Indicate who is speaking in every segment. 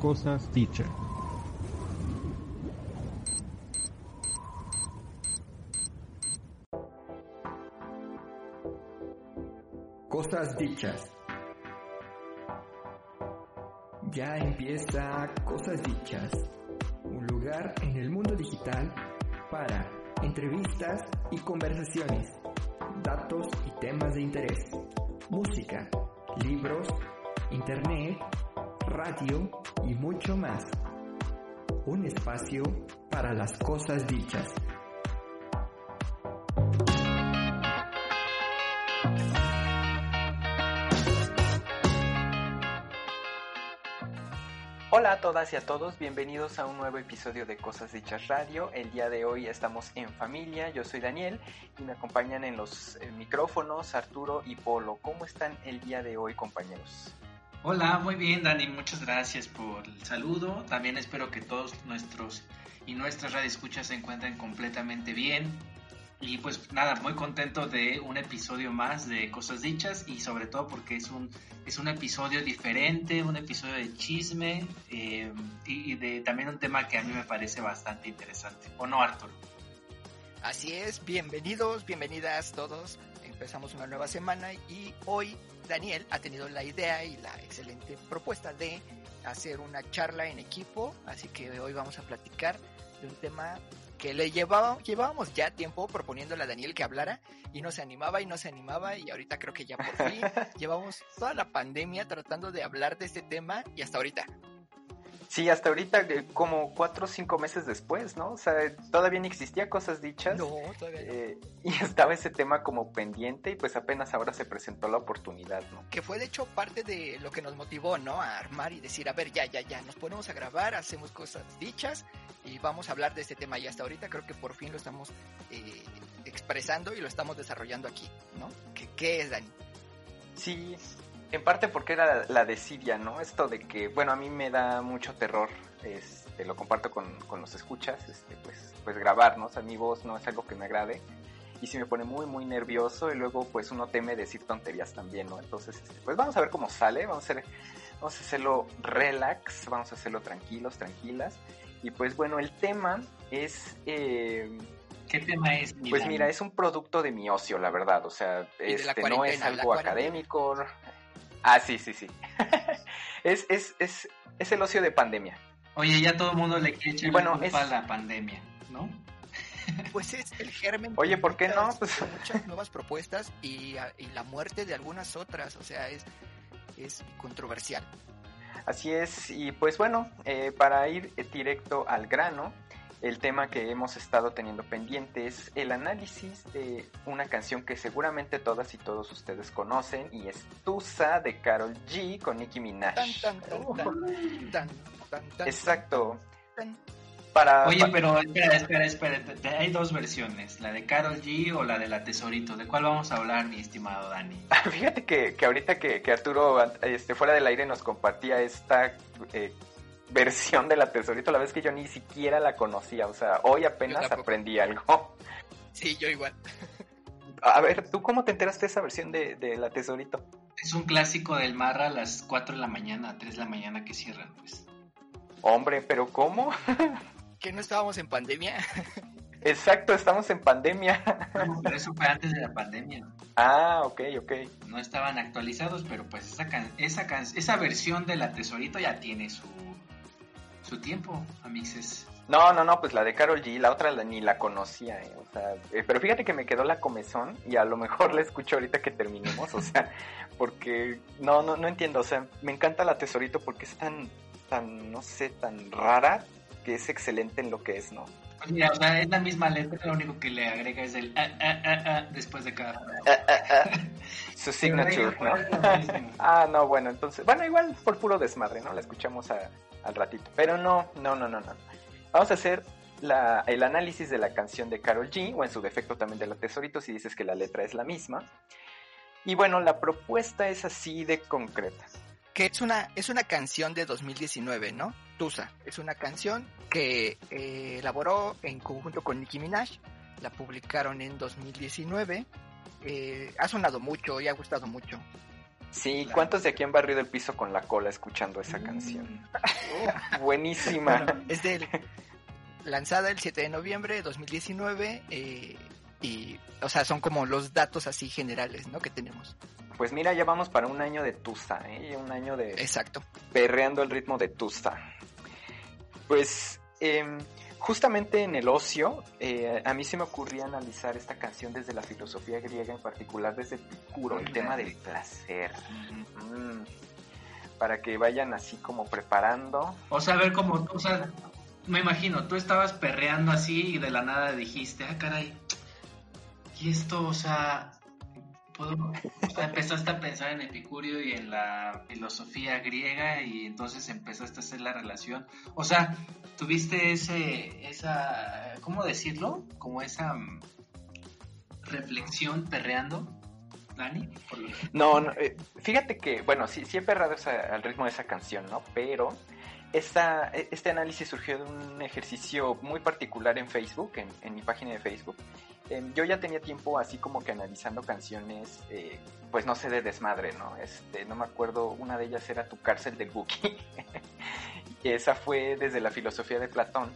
Speaker 1: cosas dichas.
Speaker 2: Cosas dichas. Ya empieza Cosas dichas, un lugar en el mundo digital para entrevistas y conversaciones, datos y temas de interés, música, libros, internet, radio y mucho más. Un espacio para las cosas dichas.
Speaker 3: Hola a todas y a todos, bienvenidos a un nuevo episodio de Cosas Dichas Radio. El día de hoy estamos en familia, yo soy Daniel y me acompañan en los eh, micrófonos Arturo y Polo. ¿Cómo están el día de hoy compañeros?
Speaker 4: Hola, muy bien Dani, muchas gracias por el saludo. También espero que todos nuestros y nuestras radioescuchas se encuentren completamente bien. Y pues nada, muy contento de un episodio más de Cosas Dichas y sobre todo porque es un, es un episodio diferente, un episodio de chisme eh, y, y, de también un tema que a mí me parece bastante interesante. ¿O no, Arturo?
Speaker 5: Así es, bienvenidos, bienvenidas todos. Empezamos una nueva semana y hoy Daniel ha tenido la idea y la excelente propuesta de hacer una charla en equipo, así que hoy vamos a platicar de un tema que le llevaba, llevábamos ya tiempo proponiéndole a Daniel que hablara y no se animaba y no se animaba y ahorita creo que ya por fin llevamos toda la pandemia tratando de hablar de este tema y hasta ahorita.
Speaker 3: Sí, hasta ahorita como cuatro o cinco meses después, ¿no? O sea, todavía no existía cosas dichas.
Speaker 5: No, todavía no.
Speaker 3: Eh, y estaba ese tema como pendiente y pues apenas ahora se presentó la oportunidad, ¿no?
Speaker 5: Que fue de hecho parte de lo que nos motivó, ¿no? A armar y decir, a ver, ya, ya, ya, nos ponemos a grabar, hacemos cosas dichas y vamos a hablar de este tema. Y hasta ahorita creo que por fin lo estamos eh, expresando y lo estamos desarrollando aquí, ¿no? ¿Qué, qué es, Dani?
Speaker 3: Sí, en parte porque era la desidia, ¿no? Esto de que, bueno, a mí me da mucho terror, este, lo comparto con, con los escuchas, este, pues, pues grabar, ¿no? O sea, mi voz no es algo que me agrade y sí me pone muy, muy nervioso y luego pues uno teme decir tonterías también, ¿no? Entonces, este, pues vamos a ver cómo sale, vamos a, hacer, vamos a hacerlo relax, vamos a hacerlo tranquilos, tranquilas. Y pues bueno, el tema es... Eh,
Speaker 4: ¿Qué tema es?
Speaker 3: Pues mira, es un producto de mi ocio, la verdad. O sea, este no es algo académico. Ah, sí, sí, sí. es, es, es, es el ocio de pandemia.
Speaker 4: Oye, ya todo el mundo le quiere echar
Speaker 3: bueno,
Speaker 4: la culpa
Speaker 3: es...
Speaker 4: a la pandemia, ¿no?
Speaker 5: Pues es el germen.
Speaker 3: Oye, ¿por qué no?
Speaker 5: Pues... Muchas nuevas propuestas y, y, la muerte de algunas otras, o sea, es, es controversial.
Speaker 3: Así es, y pues bueno, eh, para ir directo al grano, el tema que hemos estado teniendo pendiente es el análisis de una canción que seguramente todas y todos ustedes conocen y es Tusa de Carol G con Nicki Minaj.
Speaker 5: Tan, tan, tan,
Speaker 3: Exacto. Para,
Speaker 4: Oye,
Speaker 3: para...
Speaker 4: pero espera, espera, espera. Hay dos versiones, la de Carol G o la de la Tesorito. ¿De cuál vamos a hablar, mi estimado Dani?
Speaker 3: Fíjate que, que ahorita que, que, Arturo este, fuera del aire nos compartía esta eh, versión de la Tesorito, la vez que yo ni siquiera la conocía, o sea, hoy apenas aprendí algo.
Speaker 5: Sí, yo igual.
Speaker 3: A ver, ¿tú cómo te enteraste de esa versión de, de la Tesorito?
Speaker 4: Es un clásico del Marra a las 4 de la mañana, 3 de la mañana que cierran, pues.
Speaker 3: Hombre, pero ¿cómo?
Speaker 5: ¿Que no estábamos en pandemia?
Speaker 3: Exacto, estamos en pandemia.
Speaker 4: No, pero eso fue antes de la pandemia.
Speaker 3: Ah, ok, ok.
Speaker 4: No estaban actualizados, pero pues esa, can esa, can esa versión de la Tesorito ya tiene su, su tiempo, amixes.
Speaker 3: No, no, no, pues la de Carol G, la otra la, ni la conocía, eh, o sea, eh, pero fíjate que me quedó la comezón y a lo mejor la escucho ahorita que terminemos, o sea, porque no, no, no entiendo, o sea, me encanta la Tesorito porque es tan, tan, no sé, tan rara que es excelente en lo que es, ¿no?
Speaker 4: Pues mira, o sea, es la misma letra, lo único que le agrega es el ah, ah, ah, ah después de cada.
Speaker 3: Su signature, ¿no? ah, no, bueno, entonces, bueno, igual por puro desmadre, ¿no? La escuchamos a, al ratito. Pero no, no, no, no, no. Vamos a hacer el análisis de la canción de Carol G, o en su defecto también de la Tesorito, si dices que la letra es la misma. Y bueno, la propuesta es así de concreta.
Speaker 5: Que es una, es una canción de 2019, ¿no? Tusa. Es una canción que eh, elaboró en conjunto con Nicki Minaj. La publicaron en 2019. Eh, ha sonado mucho y ha gustado mucho.
Speaker 3: Sí, ¿cuántos de aquí han barrido el piso con la cola escuchando esa canción? Uh, buenísima.
Speaker 5: es del lanzada el 7 de noviembre de 2019 eh, y, o sea, son como los datos así generales, ¿no? Que tenemos.
Speaker 3: Pues mira, ya vamos para un año de Tusa, ¿eh? Un año de...
Speaker 5: Exacto.
Speaker 3: Perreando el ritmo de Tusa. Pues, eh, justamente en el ocio, eh, a mí se me ocurría analizar esta canción desde la filosofía griega, en particular desde Epicuro, el tema del placer. Mm. para que vayan así como preparando.
Speaker 4: O sea, a ver cómo, o sea, me imagino, tú estabas perreando así y de la nada dijiste, ah, caray, y esto, o sea, puedo, o empezaste a pensar en Epicurio y en la filosofía griega y entonces empezaste a hacer la relación. O sea, tuviste ese, esa, ¿cómo decirlo? Como esa mm, reflexión perreando. Dani?
Speaker 3: No, no eh, fíjate que, bueno, sí, sí he perrado al ritmo de esa canción, ¿no? Pero esta, e, este análisis surgió de un ejercicio muy particular en Facebook, en, mi página de Facebook. Em, yo ya tenía tiempo así como que analizando canciones, eh, pues no sé, de desmadre, ¿no? Este, no me acuerdo, una de ellas era Tu cárcel del Buki. esa fue desde la filosofía de Platón.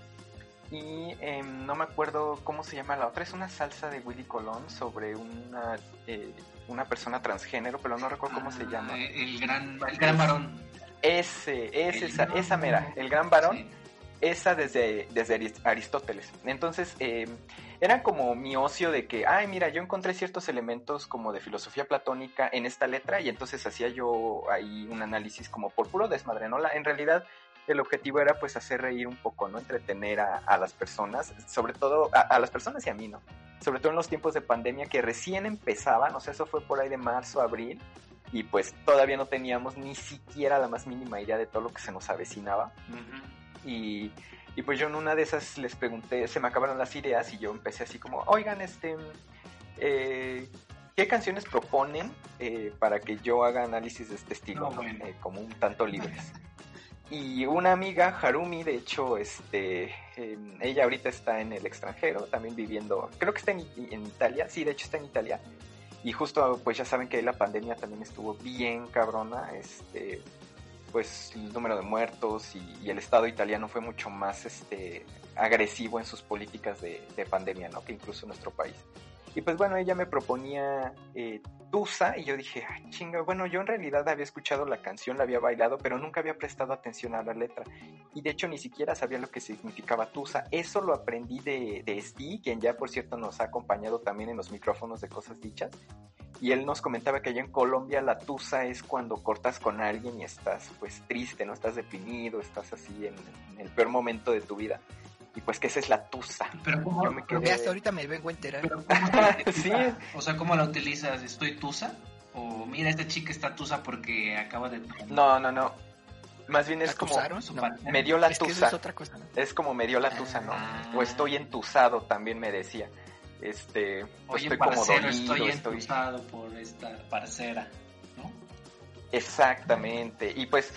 Speaker 3: Y em, no me acuerdo cómo se llama la otra, es una salsa de Willy Colón sobre una, eh, una persona transgénero, pero no recuerdo cómo se ah, llama.
Speaker 4: El gran, el gran varón.
Speaker 3: Ese, es esa, esa mera, el gran varón, esa desde, desde Aristóteles. Entonces, eh, era como mi ocio de que, ay, mira, yo encontré ciertos elementos como de filosofía platónica en esta letra y entonces hacía yo ahí un análisis como por puro desmadre, ¿no? en realidad el objetivo era pues hacer reír un poco, ¿no? Entretener a, las personas, sobre todo a, a, las personas y a mí, ¿no? Sobre todo en los tiempos de pandemia que recién empezaban, o sea, eso fue por ahí de marzo, abril, y pues todavía no teníamos ni siquiera la más mínima idea de todo lo que se nos avecinaba. y, y, pues yo en una de esas les pregunté, se me acabaron las ideas y yo empecé así como, oigan, este, eh, ¿qué canciones proponen eh, para que yo haga análisis de este estilo, eh, como un tanto libres? y una amiga, Harumi, de hecho, este, em, ella ahorita está en el extranjero, también viviendo, creo que está en, en Italia, sí, de hecho está en Italia, y justo, pues ya saben que la pandemia también estuvo bien cabrona, este, pues el número de muertos y, el Estado italiano fue mucho más este, agresivo en sus políticas de, de pandemia, ¿no? Que incluso nuestro país. Y pues bueno, ella me proponía eh, Tusa y yo dije, ay, chinga, bueno, yo en realidad había escuchado la canción, la había bailado, pero nunca había prestado atención a la letra. Y de hecho ni siquiera sabía lo que significaba Tusa. Eso lo aprendí de, de Steve, quien ya por cierto nos ha acompañado también en los micrófonos de Cosas Dichas. Y él nos comentaba que allá en Colombia la tusa es cuando cortas con alguien y estás pues triste, no estás deprimido, estás así en el peor momento de tu vida y pues que esa es la tusa.
Speaker 5: Pero ¿cómo? me quedé... Hasta ahorita me vengo a enterar.
Speaker 4: sí. O sea, ¿cómo la utilizas? ¿Estoy tusa? O mira, esta chica está tusa porque acaba de...
Speaker 3: No, no, no. Más bien es como... Me dio la tusa.
Speaker 5: es, otra cosa,
Speaker 3: es como me dio la tusa, ¿no? O ah. estoy entusado, también me decía. Este,
Speaker 4: pues estoy como dolido, estoy entusado por esta parcera, ¿no?
Speaker 3: Exactamente. Y pues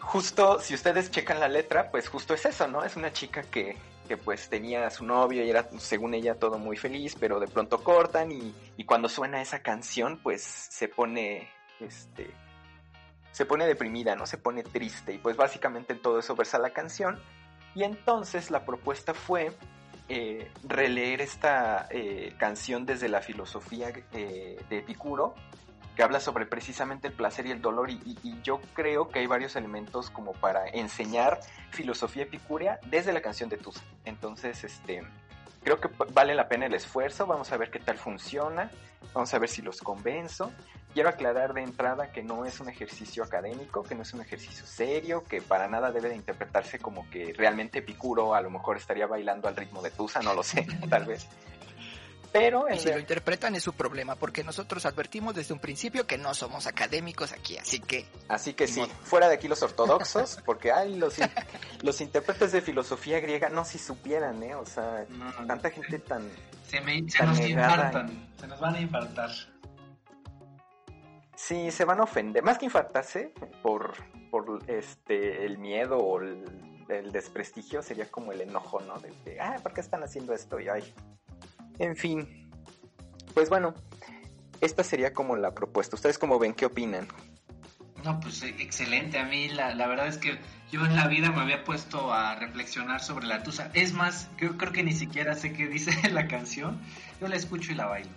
Speaker 3: justo, si ustedes checan la letra, pues justo es eso, ¿no? Es una chica que, que pues tenía a su novio y era, según ella, todo muy feliz, pero de pronto cortan y, y cuando suena esa canción, pues se pone, este, se pone deprimida, ¿no? Se pone triste y pues básicamente en todo eso versa la canción. Y entonces la propuesta fue eh, releer esta eh, canción desde la filosofía eh, de Epicuro que habla sobre precisamente el placer y el dolor y, yo creo que hay varios elementos como para enseñar filosofía epicúrea desde la canción de Tusa. Entonces, este, creo que vale la pena el esfuerzo, vamos a ver qué tal funciona, vamos a ver si los convenzo. Quiero aclarar de entrada que no es un ejercicio académico, que no es un ejercicio serio, que para nada debe de interpretarse como que realmente Epicuro a lo mejor estaría bailando al ritmo de Tusa, no lo sé, tal vez. Pero
Speaker 5: y si lo interpretan es su problema, porque nosotros advertimos desde un principio que no somos académicos aquí, así que...
Speaker 3: Así que sí, fuera de aquí los ortodoxos, porque hay los, los intérpretes de filosofía griega, no si supieran, ¿eh? O sea, tanta gente tan...
Speaker 4: Se, me, se nos infartan, se nos van a infartar.
Speaker 3: Sí, se van a ofender, más que infartarse por, por este, el miedo o el, el desprestigio, sería como el enojo, ¿no? De, ah, ¿por qué están haciendo esto? Y ay, en fin, pues bueno, esta sería como la propuesta. ¿Ustedes cómo ven? ¿Qué opinan?
Speaker 4: No, pues eh, excelente. A mí la, la, verdad es que yo en la vida me había puesto a reflexionar sobre la tusa. Es más, creo, creo que ni siquiera sé qué dice la canción. Yo la escucho y la bailo.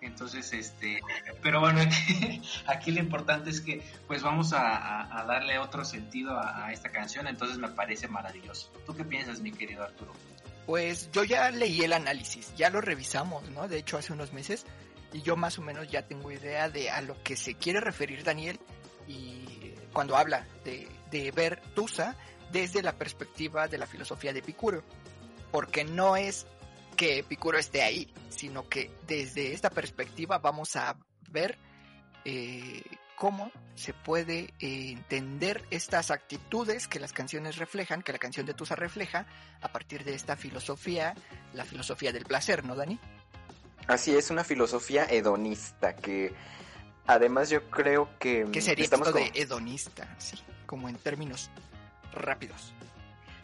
Speaker 4: Entonces, este, pero bueno, aquí, lo importante es que pues vamos a, darle otro sentido a, esta canción, entonces me parece maravilloso. ¿Tú qué piensas, mi querido Arturo?
Speaker 5: Pues yo ya leí el análisis, ya lo revisamos, ¿no? De hecho, hace unos meses, y yo más o menos ya tengo idea de a lo que se quiere referir Daniel y cuando habla de, ver Tusa desde la perspectiva de la filosofía de Epicuro, porque no es que Epicuro esté ahí, sino que desde esta perspectiva vamos a ver eh, cómo se puede eh, entender estas actitudes que las canciones reflejan, que la canción de Tusa refleja, a partir de esta filosofía, la filosofía del placer, ¿no, Dani?
Speaker 3: Así es, una filosofía hedonista que además yo creo que...
Speaker 5: ¿Qué sería esto de hedonista? Sí, como en términos rápidos.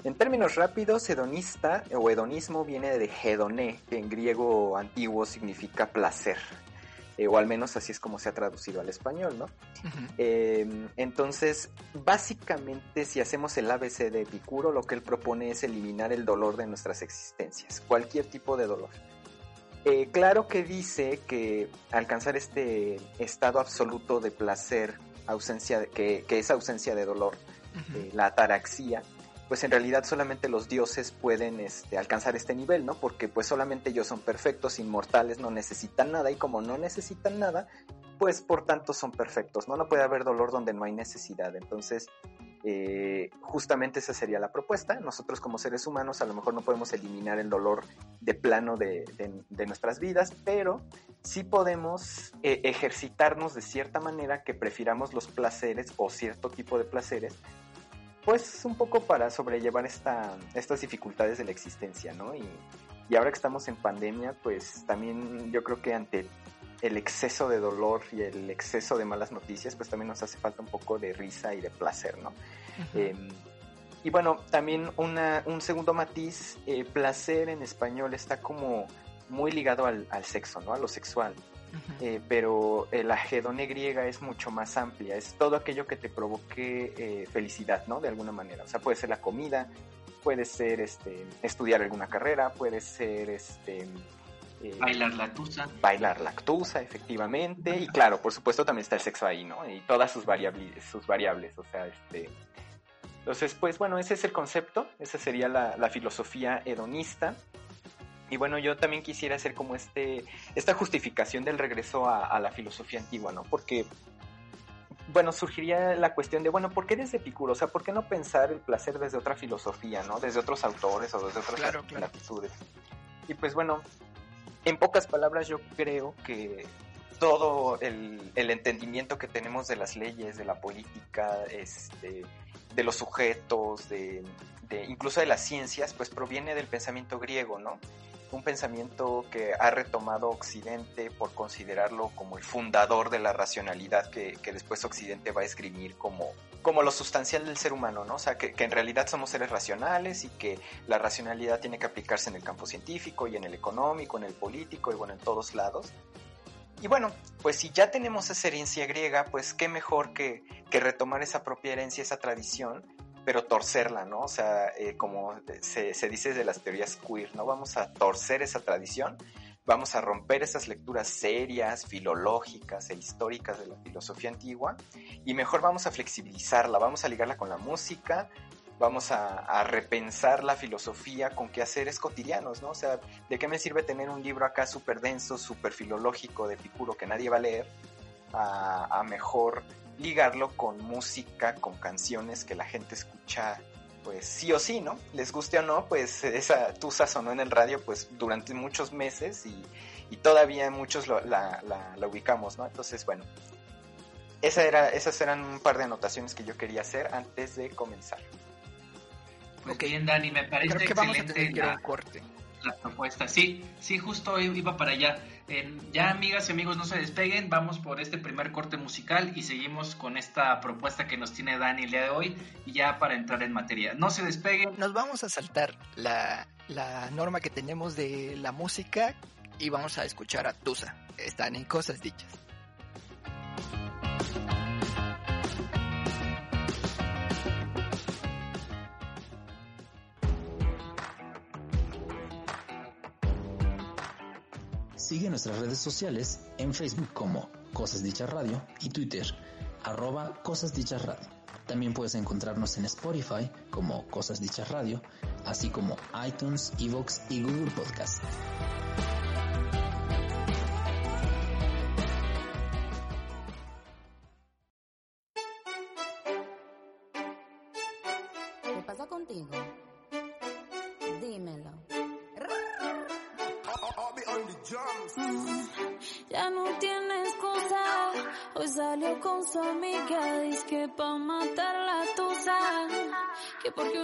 Speaker 3: En términos rápidos, hedonista o hedonismo viene de hedoné, que en griego antiguo significa placer. Eh, o al menos así es como se ha traducido al español, ¿no? Em, entonces, básicamente, si hacemos el ABC de Epicuro, lo que él propone es eliminar el dolor de nuestras existencias, cualquier tipo de dolor. Eh, claro que dice que alcanzar este estado absoluto de placer, ausencia de, que, es ausencia de dolor, eh, la ataraxia, pues en realidad solamente los dioses pueden este, alcanzar este nivel, ¿no? Porque pues solamente ellos son perfectos, inmortales, no necesitan nada y como no necesitan nada, pues por tanto son perfectos, ¿no? No puede haber dolor donde no hay necesidad. Entonces, eh, justamente esa sería la propuesta. Nosotros como seres humanos a lo mejor no podemos eliminar el dolor de plano de, nuestras vidas, pero sí podemos eh, ejercitarnos de cierta manera que prefiramos los placeres o cierto tipo de placeres pues un poco para sobrellevar esta, estas dificultades de la existencia, ¿no? Y, ahora que estamos en pandemia, pues también yo creo que ante el exceso de dolor y el exceso de malas noticias, pues también nos hace falta un poco de risa y de placer, ¿no? Em, y bueno, también una, un segundo matiz, eh, placer en español está como muy ligado al, al sexo, ¿no? A lo sexual. Eh, pero la hedone griega es mucho más amplia, es todo aquello que te provoque eh, felicidad, ¿no? De alguna manera, o sea, puede ser la comida, puede ser este, estudiar alguna carrera, puede ser este...
Speaker 4: Eh, bailar lactusa.
Speaker 3: Bailar lactusa, efectivamente, y claro, por supuesto también está el sexo ahí, ¿no? Y todas sus variables, sus variables, o sea, este... Entonces, pues bueno, ese es el concepto, esa sería la, la filosofía hedonista. Y bueno, yo también quisiera hacer como este, esta justificación del regreso a, la filosofía antigua, ¿no? Porque, bueno, surgiría la cuestión de, bueno, ¿por qué desde Epicuro? O sea, ¿por qué no pensar el placer desde otra filosofía, ¿no? Desde otros autores o desde otras
Speaker 5: claro,
Speaker 3: latitudes. Y pues bueno, en pocas palabras yo creo que todo el, el, entendimiento que tenemos de las leyes, de la política, este, de los sujetos, de, de, incluso de las ciencias, pues proviene del pensamiento griego, ¿no? Un pensamiento que ha retomado Occidente por considerarlo como el fundador de la racionalidad que, después Occidente va a escribir como, como lo sustancial del ser humano, ¿no? O sea, que, que, en realidad somos seres racionales y que la racionalidad tiene que aplicarse en el campo científico y en el económico, en el político y bueno, en todos lados. Y bueno, pues si ya tenemos esa herencia griega, pues qué mejor que, que retomar esa propia herencia, esa tradición pero torcerla, ¿no? O sea, eh, como se, dice de las teorías queer, ¿no? Vamos a torcer esa tradición, vamos a romper esas lecturas serias, filológicas e históricas de la filosofía antigua y mejor vamos a flexibilizarla, vamos a ligarla con la música, vamos a, a repensar la filosofía con quehaceres cotidianos, ¿no? O sea, ¿de qué me sirve tener un libro acá súper denso, súper filológico de Picuro que nadie va a leer? A mejor ligarlo con música, con canciones que la gente escucha, pues sí o sí, ¿no? Les guste o no, pues esa tusa sonó en el radio pues durante muchos meses y, todavía muchos la, ubicamos, ¿no? Entonces, bueno, esa era, esas eran un par de anotaciones que yo quería hacer antes de comenzar.
Speaker 4: Pues bien, Dani, me parece
Speaker 5: que
Speaker 4: excelente
Speaker 5: vamos a corte.
Speaker 4: La propuesta. Sí, sí, justo iba para allá ya amigas y amigos, no se despeguen, vamos por este primer corte musical y seguimos con esta propuesta que nos tiene Dani el día de hoy y ya para entrar en materia. No se despeguen.
Speaker 5: Nos vamos a saltar la, la norma que tenemos de la música y vamos a escuchar a Tusa. Están en cosas dichas.
Speaker 1: Sigue nuestras redes sociales en Facebook como Cosas Dichas Radio y Twitter arroba Cosas Dichas Radio. También puedes encontrarnos en Spotify como Cosas Dichas Radio, así como iTunes, Evox y Google Podcast.
Speaker 6: Porque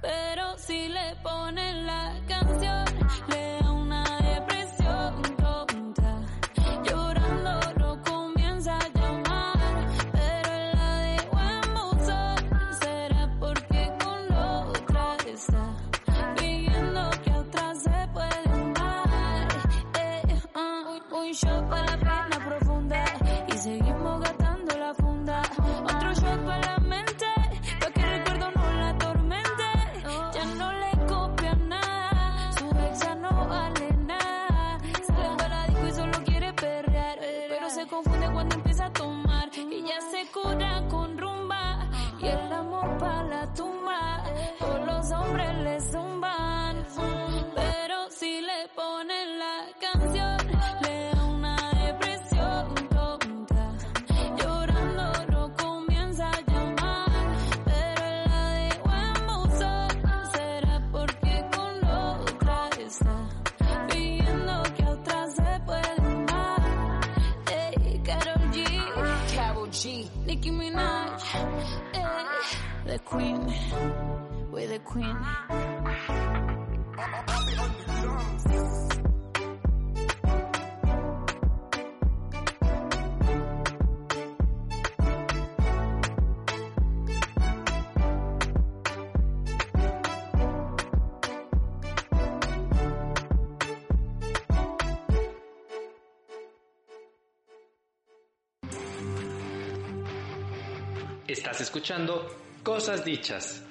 Speaker 6: Pero si le ponen la canción, le da una depresión the Queen, we're the Queen.
Speaker 7: Estás escuchando Cosas Dichas.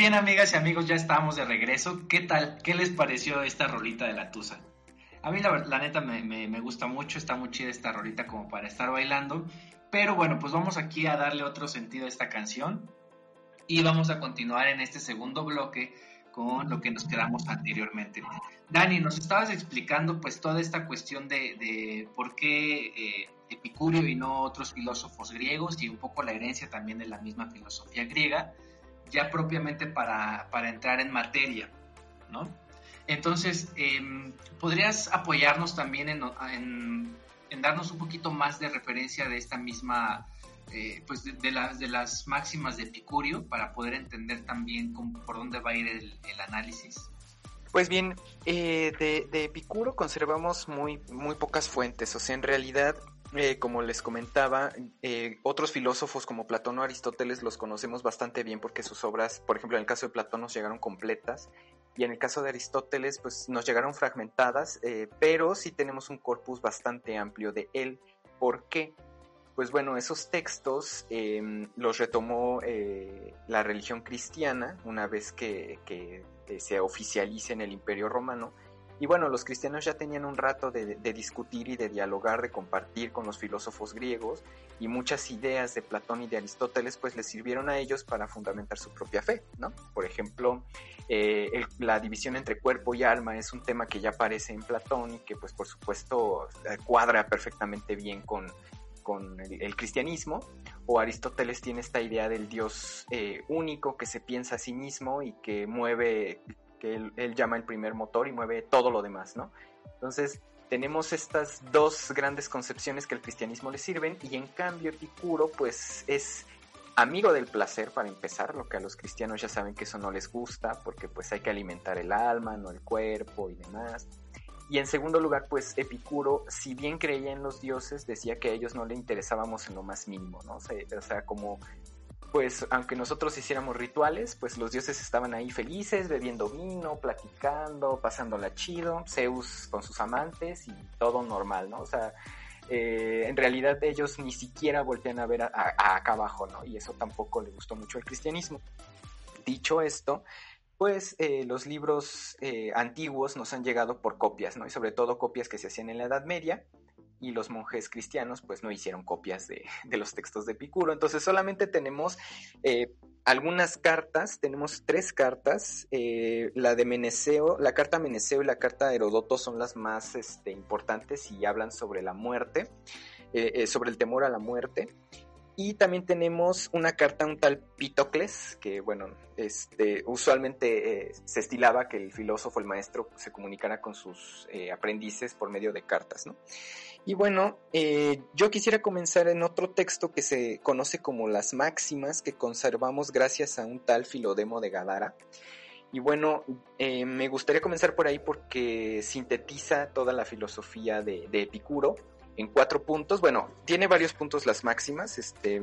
Speaker 4: Bien, amigas y amigos, ya estamos de regreso. ¿Qué tal? ¿Qué les pareció esta rolita de la Tusa? A mí la, la neta me, gusta mucho, está muy chida esta rolita como para estar bailando. Pero bueno, pues vamos aquí a darle otro sentido a esta canción. Y vamos a continuar en este segundo bloque con lo que nos quedamos anteriormente. Dani, nos estabas explicando pues toda esta cuestión de, de por qué eh, Epicurio y no otros filósofos griegos y un poco la herencia también de la misma filosofía griega ya propiamente para, para entrar en materia, ¿no? Entonces, em, ¿podrías apoyarnos también en, en- darnos un poquito más de referencia de esta misma, eh, pues de, las, de las máximas de Epicurio para poder entender también por dónde va a ir el, el análisis?
Speaker 3: Pues bien, eh, de, de Epicuro conservamos muy, muy pocas fuentes, o sea, en realidad, eh, como les comentaba, eh, otros filósofos como Platón o Aristóteles los conocemos bastante bien porque sus obras, por ejemplo, en el caso de Platón nos llegaron completas y en el caso de Aristóteles, pues nos llegaron fragmentadas, eh, pero sí tenemos un corpus bastante amplio de él. ¿Por qué? Pues bueno, esos textos eh, los retomó eh, la religión cristiana una vez que, que, se oficialice en el Imperio Romano. Y bueno, los cristianos ya tenían un rato de, discutir y de dialogar, de compartir con los filósofos griegos y muchas ideas de Platón y de Aristóteles pues les sirvieron a ellos para fundamentar su propia fe, ¿no? Por ejemplo, eh, la división entre cuerpo y alma es un tema que ya aparece en Platón y que pues por supuesto eh, cuadra perfectamente bien con, con el, el, cristianismo, o Aristóteles tiene esta idea del Dios eh, único que se piensa a sí mismo y que mueve, que él, llama el primer motor y mueve todo lo demás, ¿no? Entonces, tenemos estas dos grandes concepciones que el cristianismo le sirven y en cambio Epicuro pues es amigo del placer para empezar, lo que a los cristianos ya saben que eso no les gusta porque pues hay que alimentar el alma, no el cuerpo y demás. Y en segundo lugar, pues Epicuro, si bien creía en los dioses, decía que a ellos no le interesábamos en lo más mínimo, ¿no? O sea, como, pues, aunque nosotros hiciéramos rituales, pues los dioses estaban ahí felices, bebiendo vino, platicando, pasándola chido, Zeus con sus amantes y todo normal, ¿no? O sea, eh, en realidad ellos ni siquiera voltean a ver a, acá abajo, ¿no? Y eso tampoco le gustó mucho al cristianismo. Dicho esto, pues eh, los libros eh, antiguos nos han llegado por copias, ¿no? Y sobre todo copias que se hacían en la Edad Media y los monjes cristianos pues no hicieron copias de, de los textos de Epicuro. Entonces solamente tenemos eh, algunas cartas, tenemos tres cartas, eh, la de Meneceo, la carta Meneceo y la carta de Herodoto son las más este, importantes y hablan sobre la muerte, eh, sobre el temor a la muerte. Y también tenemos una carta un tal Pitocles, que bueno, este, usualmente eh, se estilaba que el filósofo, el maestro, se comunicara con sus eh, aprendices por medio de cartas, ¿no? Y bueno, eh, yo quisiera comenzar en otro texto que se conoce como las máximas que conservamos gracias a un tal Filodemo de Gadara. Y bueno, eh, me gustaría comenzar por ahí porque sintetiza toda la filosofía de, de Epicuro en cuatro puntos. Bueno, tiene varios puntos las máximas. Este,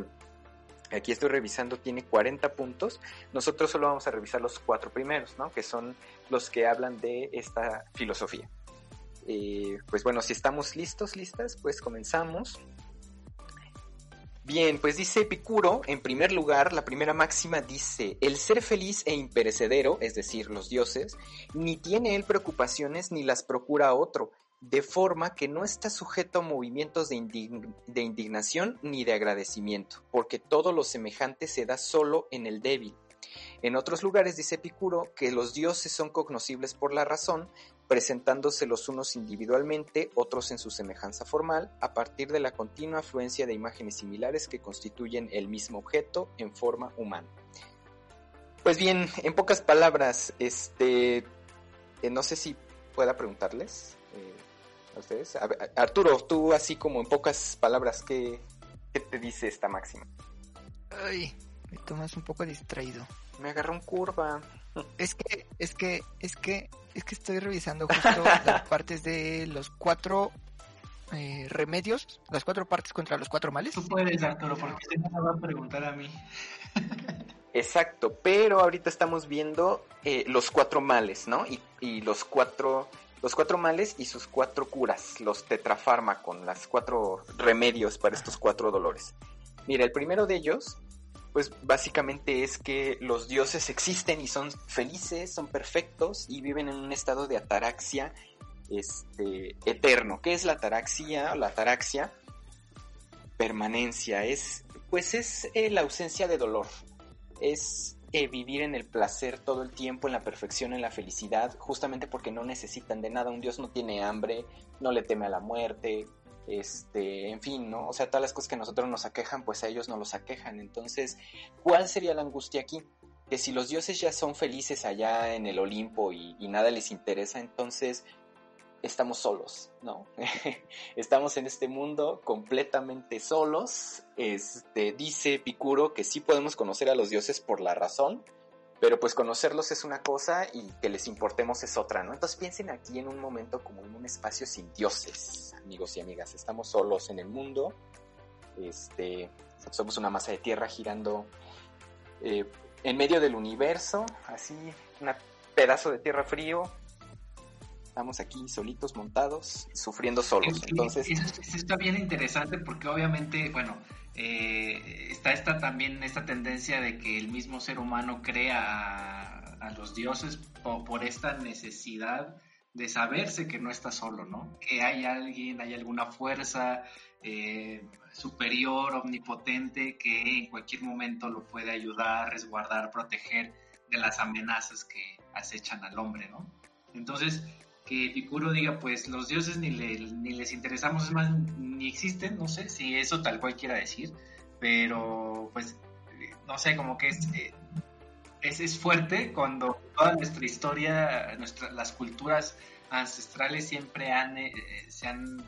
Speaker 3: aquí estoy revisando, tiene 40 puntos. Nosotros solo vamos a revisar los cuatro primeros, ¿no? Que son los que hablan de esta filosofía. Eh, pues bueno, si estamos listos, listas, pues comenzamos. Bien, pues dice Epicuro, en primer lugar, la primera máxima dice, el ser feliz e imperecedero, es decir, los dioses, ni tiene él preocupaciones ni las procura a otro, de forma que no está sujeto a movimientos de, de, indignación ni de agradecimiento, porque todo lo semejante se da solo en el débil. En otros lugares dice Epicuro que los dioses son cognoscibles por la razón, presentándose los unos individualmente, otros en su semejanza formal, a partir de la continua afluencia de imágenes similares que constituyen el mismo objeto en forma humana. Pues bien, en pocas palabras, este, eh, no sé si pueda preguntarles a ustedes. A ver, Arturo, tú así como en pocas palabras, ¿qué, ¿qué, te dice esta máxima?
Speaker 5: Ay, me tomas un poco distraído.
Speaker 3: Me agarró un curva.
Speaker 5: Es que, es que, es que, es que estoy revisando justo las partes de los cuatro eh, remedios, las cuatro partes contra los cuatro males.
Speaker 4: Tú puedes, Arturo, porque no me va a preguntar a mí.
Speaker 3: Exacto, pero ahorita estamos viendo eh, los cuatro males, ¿no? Y, y los cuatro los cuatro males y sus cuatro curas, los tetrafármacos, las cuatro remedios para estos cuatro dolores. Mira, el primero de ellos, pues básicamente es que los dioses existen y son felices, son perfectos y viven en un estado de ataraxia este, eterno. ¿Qué es la ataraxia? La ataraxia, permanencia, es, pues es eh, la ausencia de dolor. Es eh, vivir en el placer todo el tiempo, en la perfección, en la felicidad, justamente porque no necesitan de nada. Un Dios no tiene hambre, no le teme a la muerte, este, en fin, ¿no? O sea, todas las cosas que a nosotros nos aquejan, pues a ellos no los aquejan. Entonces, ¿cuál sería la angustia aquí? Que si los dioses ya son felices allá en el Olimpo y, y nada les interesa, entonces estamos solos, ¿no? estamos en este mundo completamente solos. Este, dice Picuro que sí podemos conocer a los dioses por la razón, Pero pues conocerlos es una cosa y que les importemos es otra, ¿no? Entonces piensen aquí en un momento como en un espacio sin dioses, amigos y amigas. Estamos solos en el mundo, este, somos una masa de tierra girando eh, en medio del universo, así, un pedazo de tierra frío. Estamos aquí solitos, montados, sufriendo solos. Entonces,
Speaker 4: eso, está bien interesante porque obviamente, bueno, eh, está esta también esta tendencia de que el mismo ser humano crea a, los dioses por, esta necesidad de saberse que no está solo, ¿no? Que hay alguien, hay alguna fuerza eh, superior, omnipotente, que en cualquier momento lo puede ayudar, resguardar, proteger de las amenazas que acechan al hombre, ¿no? Entonces, que Epicuro diga, pues los dioses ni, ni les interesamos, es más, ni existen, no sé si eso tal cual quiera decir, pero pues, no sé, como que es, eh, es, fuerte cuando toda nuestra historia, nuestra, las culturas ancestrales siempre han, eh, se han,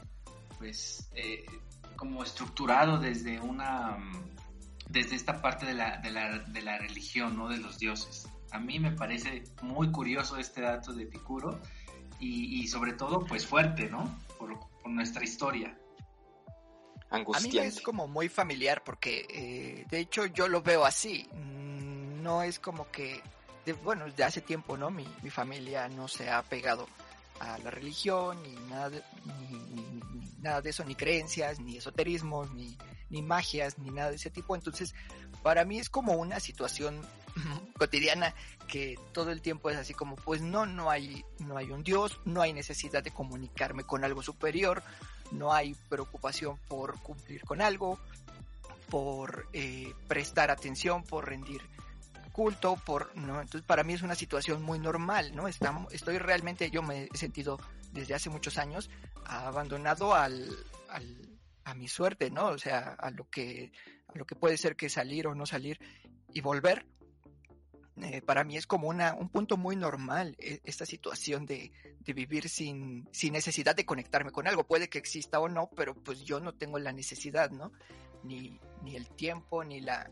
Speaker 4: pues, eh, como estructurado desde una, desde esta parte de la, de la, de la religión, ¿no? De los dioses. A mí me parece muy curioso este dato de Epicuro y, sobre todo pues fuerte, ¿no? Por, nuestra historia.
Speaker 5: Angustiante. A mí es como muy familiar porque eh, de hecho yo lo veo así. Mm, no es como que, bueno, de hace tiempo, ¿no? Mi, mi familia no se ha pegado a la religión, ni nada, de, ni, nada de eso, ni creencias, ni esoterismos, ni, ni magias, ni nada de ese tipo. Entonces, para mí es como una situación cotidiana que todo el tiempo es así como pues no no hay no hay un dios no hay necesidad de comunicarme con algo superior no hay preocupación por cumplir con algo por eh, prestar atención por rendir culto por no entonces para mí es una situación muy normal no Estamos, estoy realmente yo me he sentido desde hace muchos años abandonado al, a mi suerte no o sea a lo que a lo que puede ser que salir o no salir y volver eh, para mí es como una, un punto muy normal eh, esta situación de, de, vivir sin, sin necesidad de conectarme con algo. Puede que exista o no, pero pues yo no tengo la necesidad, ¿no? Ni, ni el tiempo, ni la,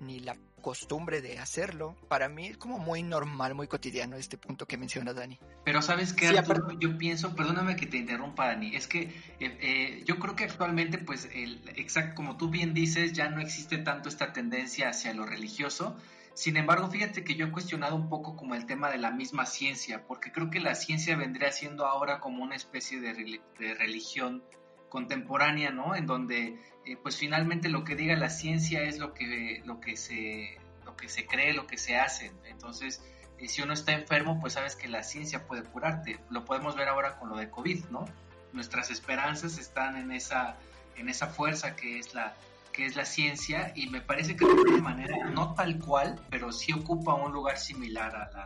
Speaker 5: ni la costumbre de hacerlo. Para mí es como muy normal, muy cotidiano este punto que menciona Dani.
Speaker 4: Pero sabes qué, yo pienso, perdóname que te interrumpa Dani, es que eh, yo creo que actualmente, pues, el, exacto como tú bien dices, ya no existe tanto esta tendencia hacia lo religioso, sin embargo, fíjate que yo he cuestionado un poco como el tema de la misma ciencia, porque creo que la ciencia vendría siendo ahora como una especie de, religión contemporánea, ¿no? En donde, eh, pues finalmente lo que diga la ciencia es lo que, lo que, se, lo que se cree, lo que se hace. Entonces, eh, si uno está enfermo, pues sabes que la ciencia puede curarte. Lo podemos ver ahora con lo de COVID, ¿no? Nuestras esperanzas están en esa, en esa fuerza que es la, que es la ciencia, y me parece que de alguna manera, no tal cual, pero sí ocupa un lugar similar a la,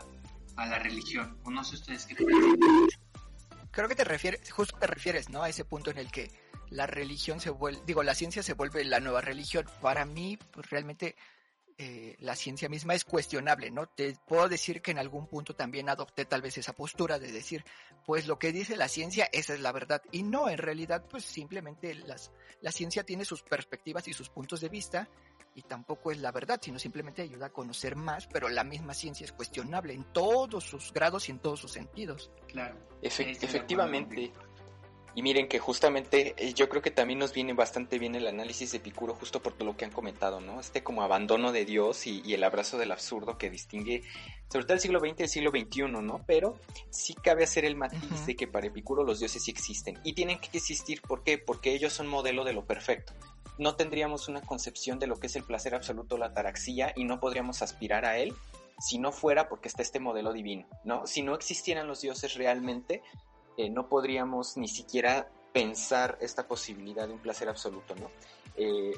Speaker 4: a la religión. O no sé ustedes
Speaker 5: Creo que te refieres, justo te refieres, ¿no? A ese punto en el que la religión se vuelve, digo, la ciencia se vuelve la nueva religión. Para mí, pues realmente eh, la ciencia misma es cuestionable, ¿no? Te puedo decir que en algún punto también adopté tal vez esa postura de decir, pues lo que dice la ciencia, esa es la verdad. Y no, en realidad, pues simplemente las, la ciencia tiene sus perspectivas y sus puntos de vista y tampoco es la verdad, sino simplemente ayuda a conocer más, pero la misma ciencia es cuestionable en todos sus grados y en todos sus sentidos.
Speaker 4: Claro.
Speaker 3: efectivamente. Y miren que justamente eh, yo creo que también nos viene bastante bien el análisis de Epicuro justo por todo lo que han comentado, ¿no? Este como abandono de Dios y, el abrazo del absurdo que distingue sobre todo el siglo XX y el siglo XXI, ¿no? Pero sí cabe hacer el matiz de que para Epicuro los dioses sí existen y tienen que existir, ¿por qué? Porque ellos son modelo de lo perfecto. No tendríamos una concepción de lo que es el placer absoluto, la taraxía, y no podríamos aspirar a él si no fuera porque está este modelo divino, ¿no? Si no existieran los dioses realmente, eh, no podríamos ni siquiera pensar esta posibilidad de un placer absoluto, ¿no? Eh,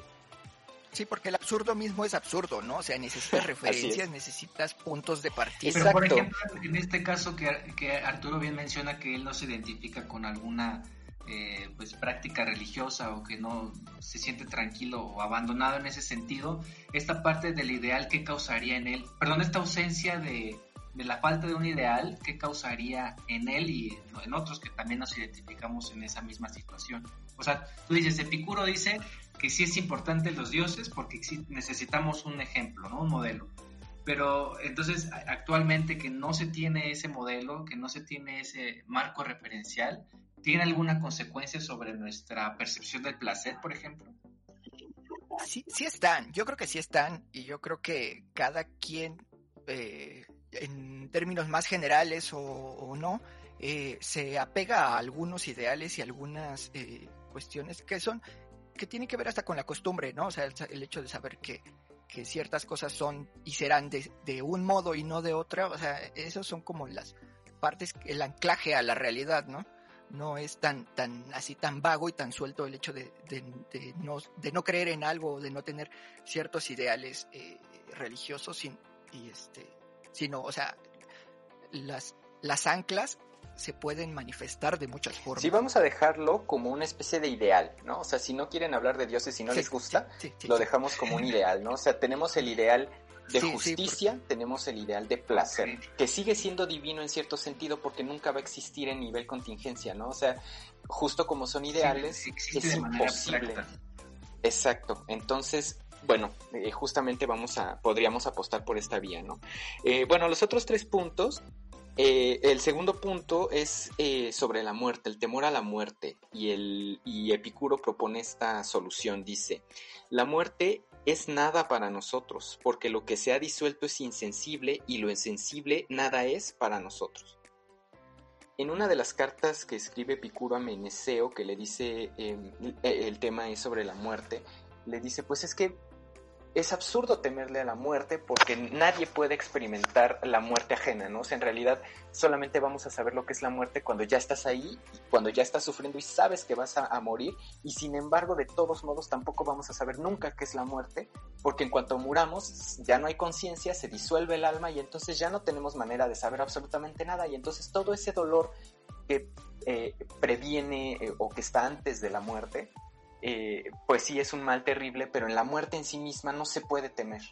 Speaker 5: sí, porque el absurdo mismo es absurdo, ¿no? O sea, necesitas referencias, necesitas puntos de partida.
Speaker 4: Pero, por ejemplo, en este caso que, que, Arturo bien menciona que él no se identifica con alguna eh, pues práctica religiosa o que no se siente tranquilo o abandonado en ese sentido, esta parte del ideal que causaría en él, perdón, esta ausencia de, de la falta de un ideal, ¿qué causaría en él y en otros que también nos identificamos en esa misma situación? O sea, tú dices, Epicuro dice que sí es importante los dioses porque necesitamos un ejemplo, ¿no? Un modelo. Pero entonces actualmente que no se tiene ese modelo, que no se tiene ese marco referencial, ¿tiene alguna consecuencia sobre nuestra percepción del placer, por ejemplo?
Speaker 5: Sí, sí están, yo creo que sí están y yo creo que cada quien, eh, en términos más generales o, no, eh, se apega a algunos ideales y algunas eh, cuestiones que son, que tienen que ver hasta con la costumbre, ¿no? O sea, el, hecho de saber que, que, ciertas cosas son y serán de, de, un modo y no de otra, o sea, esos son como las partes, el anclaje a la realidad, ¿no? No es tan, tan, así tan vago y tan suelto el hecho de, de, no, de no creer en algo, de no tener ciertos ideales eh, religiosos, y este, sino, o sea, las, las anclas se pueden manifestar de muchas formas.
Speaker 3: Sí, vamos a dejarlo como una especie de ideal, ¿no? O sea, si no quieren hablar de dioses y no sí, les gusta, sí, sí, lo dejamos como un ideal, ¿no? O sea, tenemos el ideal de justicia, porque... tenemos el ideal de placer, que sigue siendo divino en cierto sentido porque nunca va a existir en nivel contingencia, ¿no? O sea, justo como son ideales, es imposible. Exacto. Entonces, bueno, eh, justamente vamos a, podríamos apostar por esta vía, ¿no? Eh, bueno, los otros tres puntos eh, el segundo punto es sobre la muerte, el temor a la muerte. Y, el, y Epicuro propone esta solución. Dice, la muerte es nada para nosotros, porque lo que se ha disuelto es insensible y lo insensible nada es para nosotros. En una de las cartas que escribe Epicuro a Meneceo, que le dice, eh, el tema es sobre la muerte, le dice, pues es que es absurdo temerle a la muerte porque nadie puede experimentar la muerte ajena, ¿no? O sea, en realidad solamente vamos a saber lo que es la muerte cuando ya estás ahí, cuando ya estás sufriendo y sabes que vas a, morir y sin embargo de todos modos tampoco vamos a saber nunca qué es la muerte porque en cuanto muramos ya no hay conciencia, se disuelve el alma y entonces ya no tenemos manera de saber absolutamente nada y entonces todo ese dolor que eh, previene eh, o que está antes de la muerte eh, pues sí es un mal terrible, pero en la muerte en sí misma no se puede temer,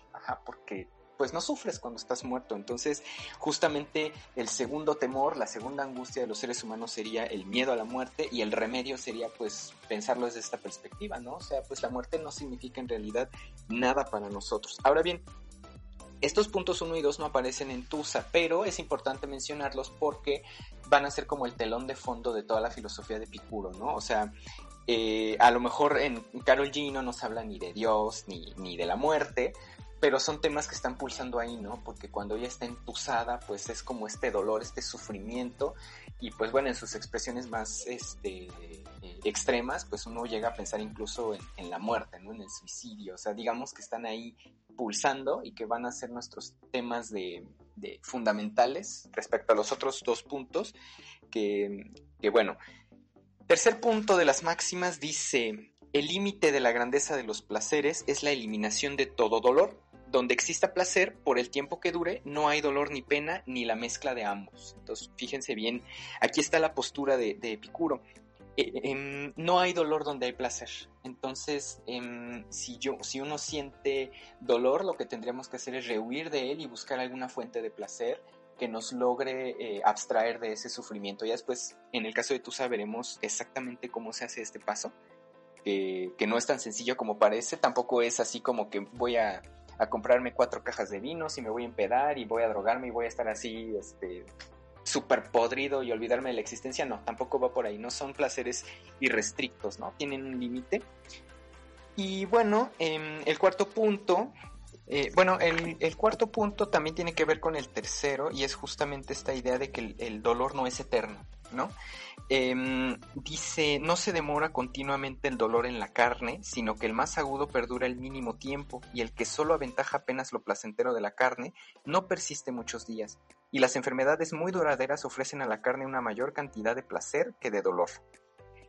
Speaker 3: porque pues no sufres cuando estás muerto. Entonces, justamente el segundo temor, la segunda angustia de los seres humanos sería el miedo a la muerte y el remedio sería pues pensarlo desde esta perspectiva, ¿no? O sea, pues la muerte no significa en realidad nada para nosotros. Ahora bien, estos puntos 1 y 2 no aparecen en Tusa, pero es importante mencionarlos porque van a ser como el telón de fondo de toda la filosofía de Epicuro, ¿no? O sea, eh, a lo mejor en Carol G no nos habla ni de Dios ni, ni de la muerte, pero son temas que están pulsando ahí, ¿no? Porque cuando ella está entusada, pues es como este dolor, este sufrimiento, y pues bueno, en sus expresiones más este, eh, extremas, pues uno llega a pensar incluso en, la muerte, ¿no? En el suicidio, o sea, digamos que están ahí pulsando y que van a ser nuestros temas de, fundamentales respecto a los otros dos puntos, que bueno, Tercer punto de las máximas dice, el límite de la grandeza de los placeres es la eliminación de todo dolor. Donde exista placer, por el tiempo que dure, no hay dolor ni pena, ni la mezcla de ambos. Entonces, fíjense bien, aquí está la postura de, Epicuro. Eh, eh, no hay dolor donde hay placer. Entonces, eh, si, yo, si uno siente dolor, lo que tendríamos que hacer es rehuir de él y buscar alguna fuente de placer que nos logre eh, abstraer de ese sufrimiento. Ya después, en el caso de Tusa, veremos exactamente cómo se hace este paso, que, no es tan sencillo como parece, tampoco es así como que voy a, a, comprarme cuatro cajas de vinos y me voy a empedar y voy a drogarme y voy a estar así, este súper podrido y olvidarme de la existencia, no, tampoco va por ahí, no son placeres irrestrictos, ¿no? Tienen un límite. Y bueno, eh, el cuarto punto eh, bueno, el, cuarto punto también tiene que ver con el tercero y es justamente esta idea de que el, dolor no es eterno, ¿no? Eh, dice, no se demora continuamente el dolor en la carne, sino que el más agudo perdura el mínimo tiempo y el que solo aventaja apenas lo placentero de la carne no persiste muchos días. Y las enfermedades muy duraderas ofrecen a la carne una mayor cantidad de placer que de dolor.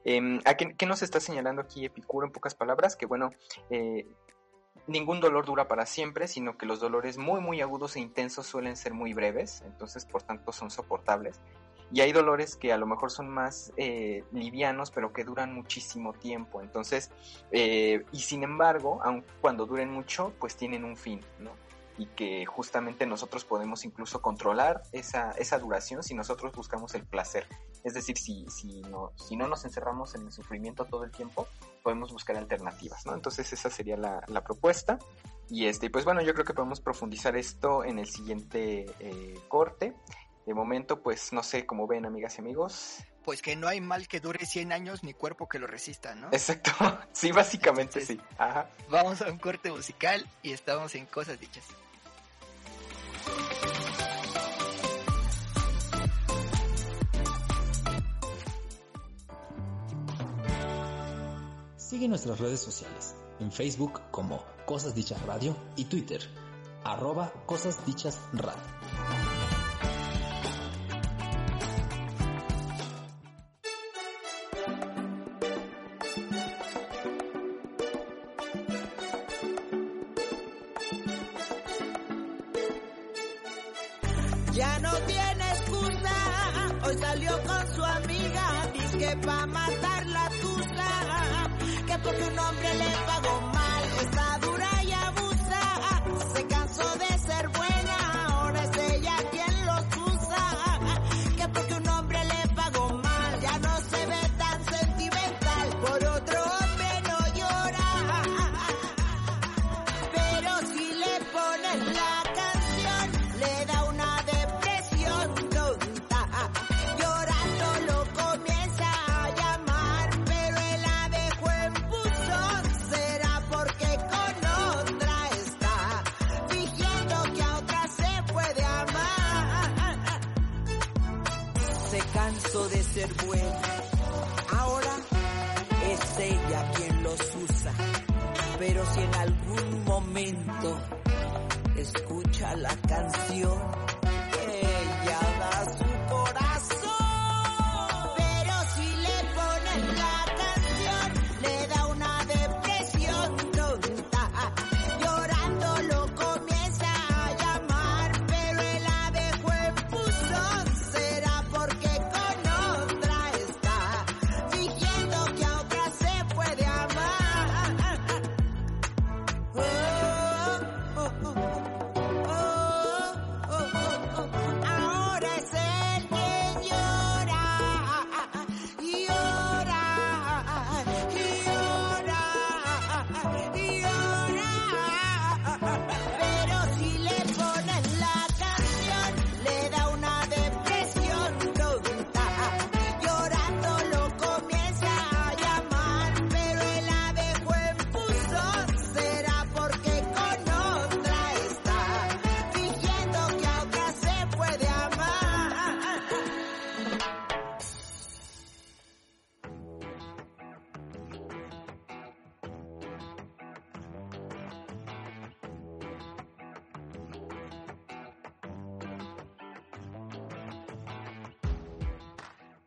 Speaker 3: Eh, ¿a qué, qué, nos está señalando aquí Epicuro en pocas palabras? Que bueno, eh, ningún dolor dura para siempre, sino que los dolores muy muy agudos e intensos suelen ser muy breves, entonces por tanto son soportables. Y hay dolores que a lo mejor son más eh, livianos, pero que duran muchísimo tiempo. Entonces, eh, y sin embargo, aun cuando duren mucho, pues tienen un fin, ¿no? y que justamente nosotros podemos incluso controlar esa, esa duración si nosotros buscamos el placer. Es decir, si, si, no, si no nos encerramos en el sufrimiento todo el tiempo, podemos buscar alternativas, ¿no? Entonces esa sería la, la propuesta. Y este, pues bueno, yo creo que podemos profundizar esto en el siguiente eh, corte. De momento, pues no sé cómo ven, amigas y amigos.
Speaker 5: Pues que no hay mal que dure 100 años ni cuerpo que lo resista, ¿no?
Speaker 3: Exacto, sí, básicamente sí. Ajá.
Speaker 5: Vamos a un corte musical y estamos en Cosas Dichas.
Speaker 1: Sigue nuestras redes sociales, en Facebook como Cosas Dichas Radio y Twitter, arroba Cosas Dichas Radio.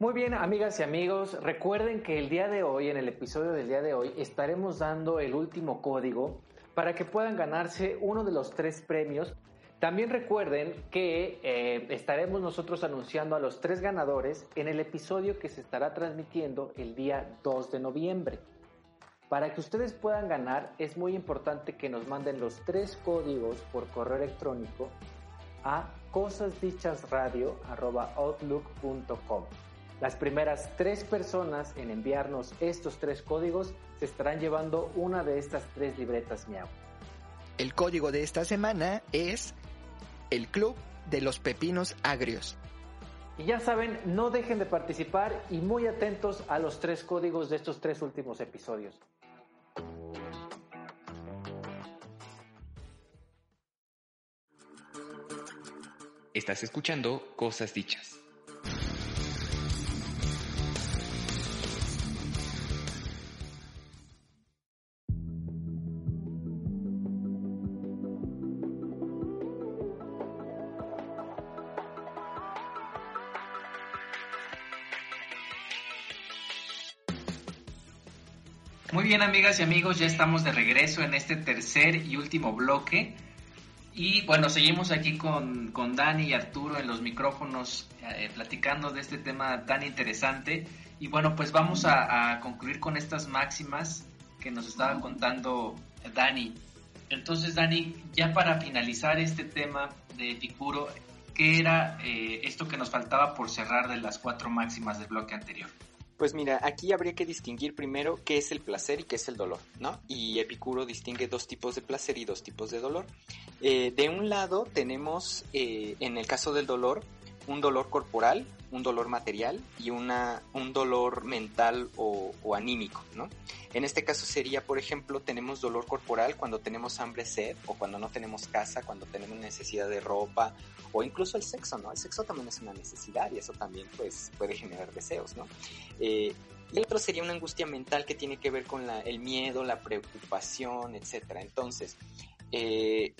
Speaker 7: Muy bien, amigas y amigos, recuerden que el día de hoy, en el episodio del día de hoy, estaremos dando el último código para que puedan ganarse uno de los tres premios. También recuerden que eh, estaremos nosotros anunciando a los tres ganadores en el episodio que se estará transmitiendo el día 2 de noviembre. Para que ustedes puedan ganar, es muy importante que nos manden los tres códigos por correo electrónico a cosasdichasradio.outlook.com. Las primeras tres personas en enviarnos estos tres códigos se estarán llevando una de estas tres libretas Miau.
Speaker 5: El código de esta semana es el Club de los Pepinos Agrios.
Speaker 7: Y ya saben, no dejen de participar y muy atentos a los tres códigos de estos tres últimos episodios.
Speaker 2: Estás escuchando Cosas Dichas.
Speaker 4: Bien, amigas y amigos, ya estamos de regreso en este tercer y último bloque. Y bueno, seguimos aquí con, con Dani y Arturo en los micrófonos eh, platicando de este tema tan interesante. Y bueno, pues vamos a, concluir con estas máximas que nos estaba contando Dani. Entonces, Dani, ya para finalizar este tema de Epicuro, ¿qué era eh, esto que nos faltaba por cerrar de las cuatro máximas del bloque anterior?
Speaker 3: Pues mira, aquí habría que distinguir primero qué es el placer y qué es el dolor, ¿no? Y Epicuro distingue dos tipos de placer y dos tipos de dolor. Eh, de un lado tenemos, eh, en el caso del dolor, un dolor corporal, un dolor material y una, un dolor mental o, anímico, ¿no? En este caso sería, por ejemplo, tenemos dolor corporal cuando tenemos hambre, sed, o cuando no tenemos casa, cuando tenemos necesidad de ropa, o incluso el sexo, ¿no? El sexo también es una necesidad y eso también, pues, puede generar deseos, ¿no? Eh, y el otro sería una angustia mental que tiene que ver con la, el miedo, la preocupación, etcétera. Entonces, eh,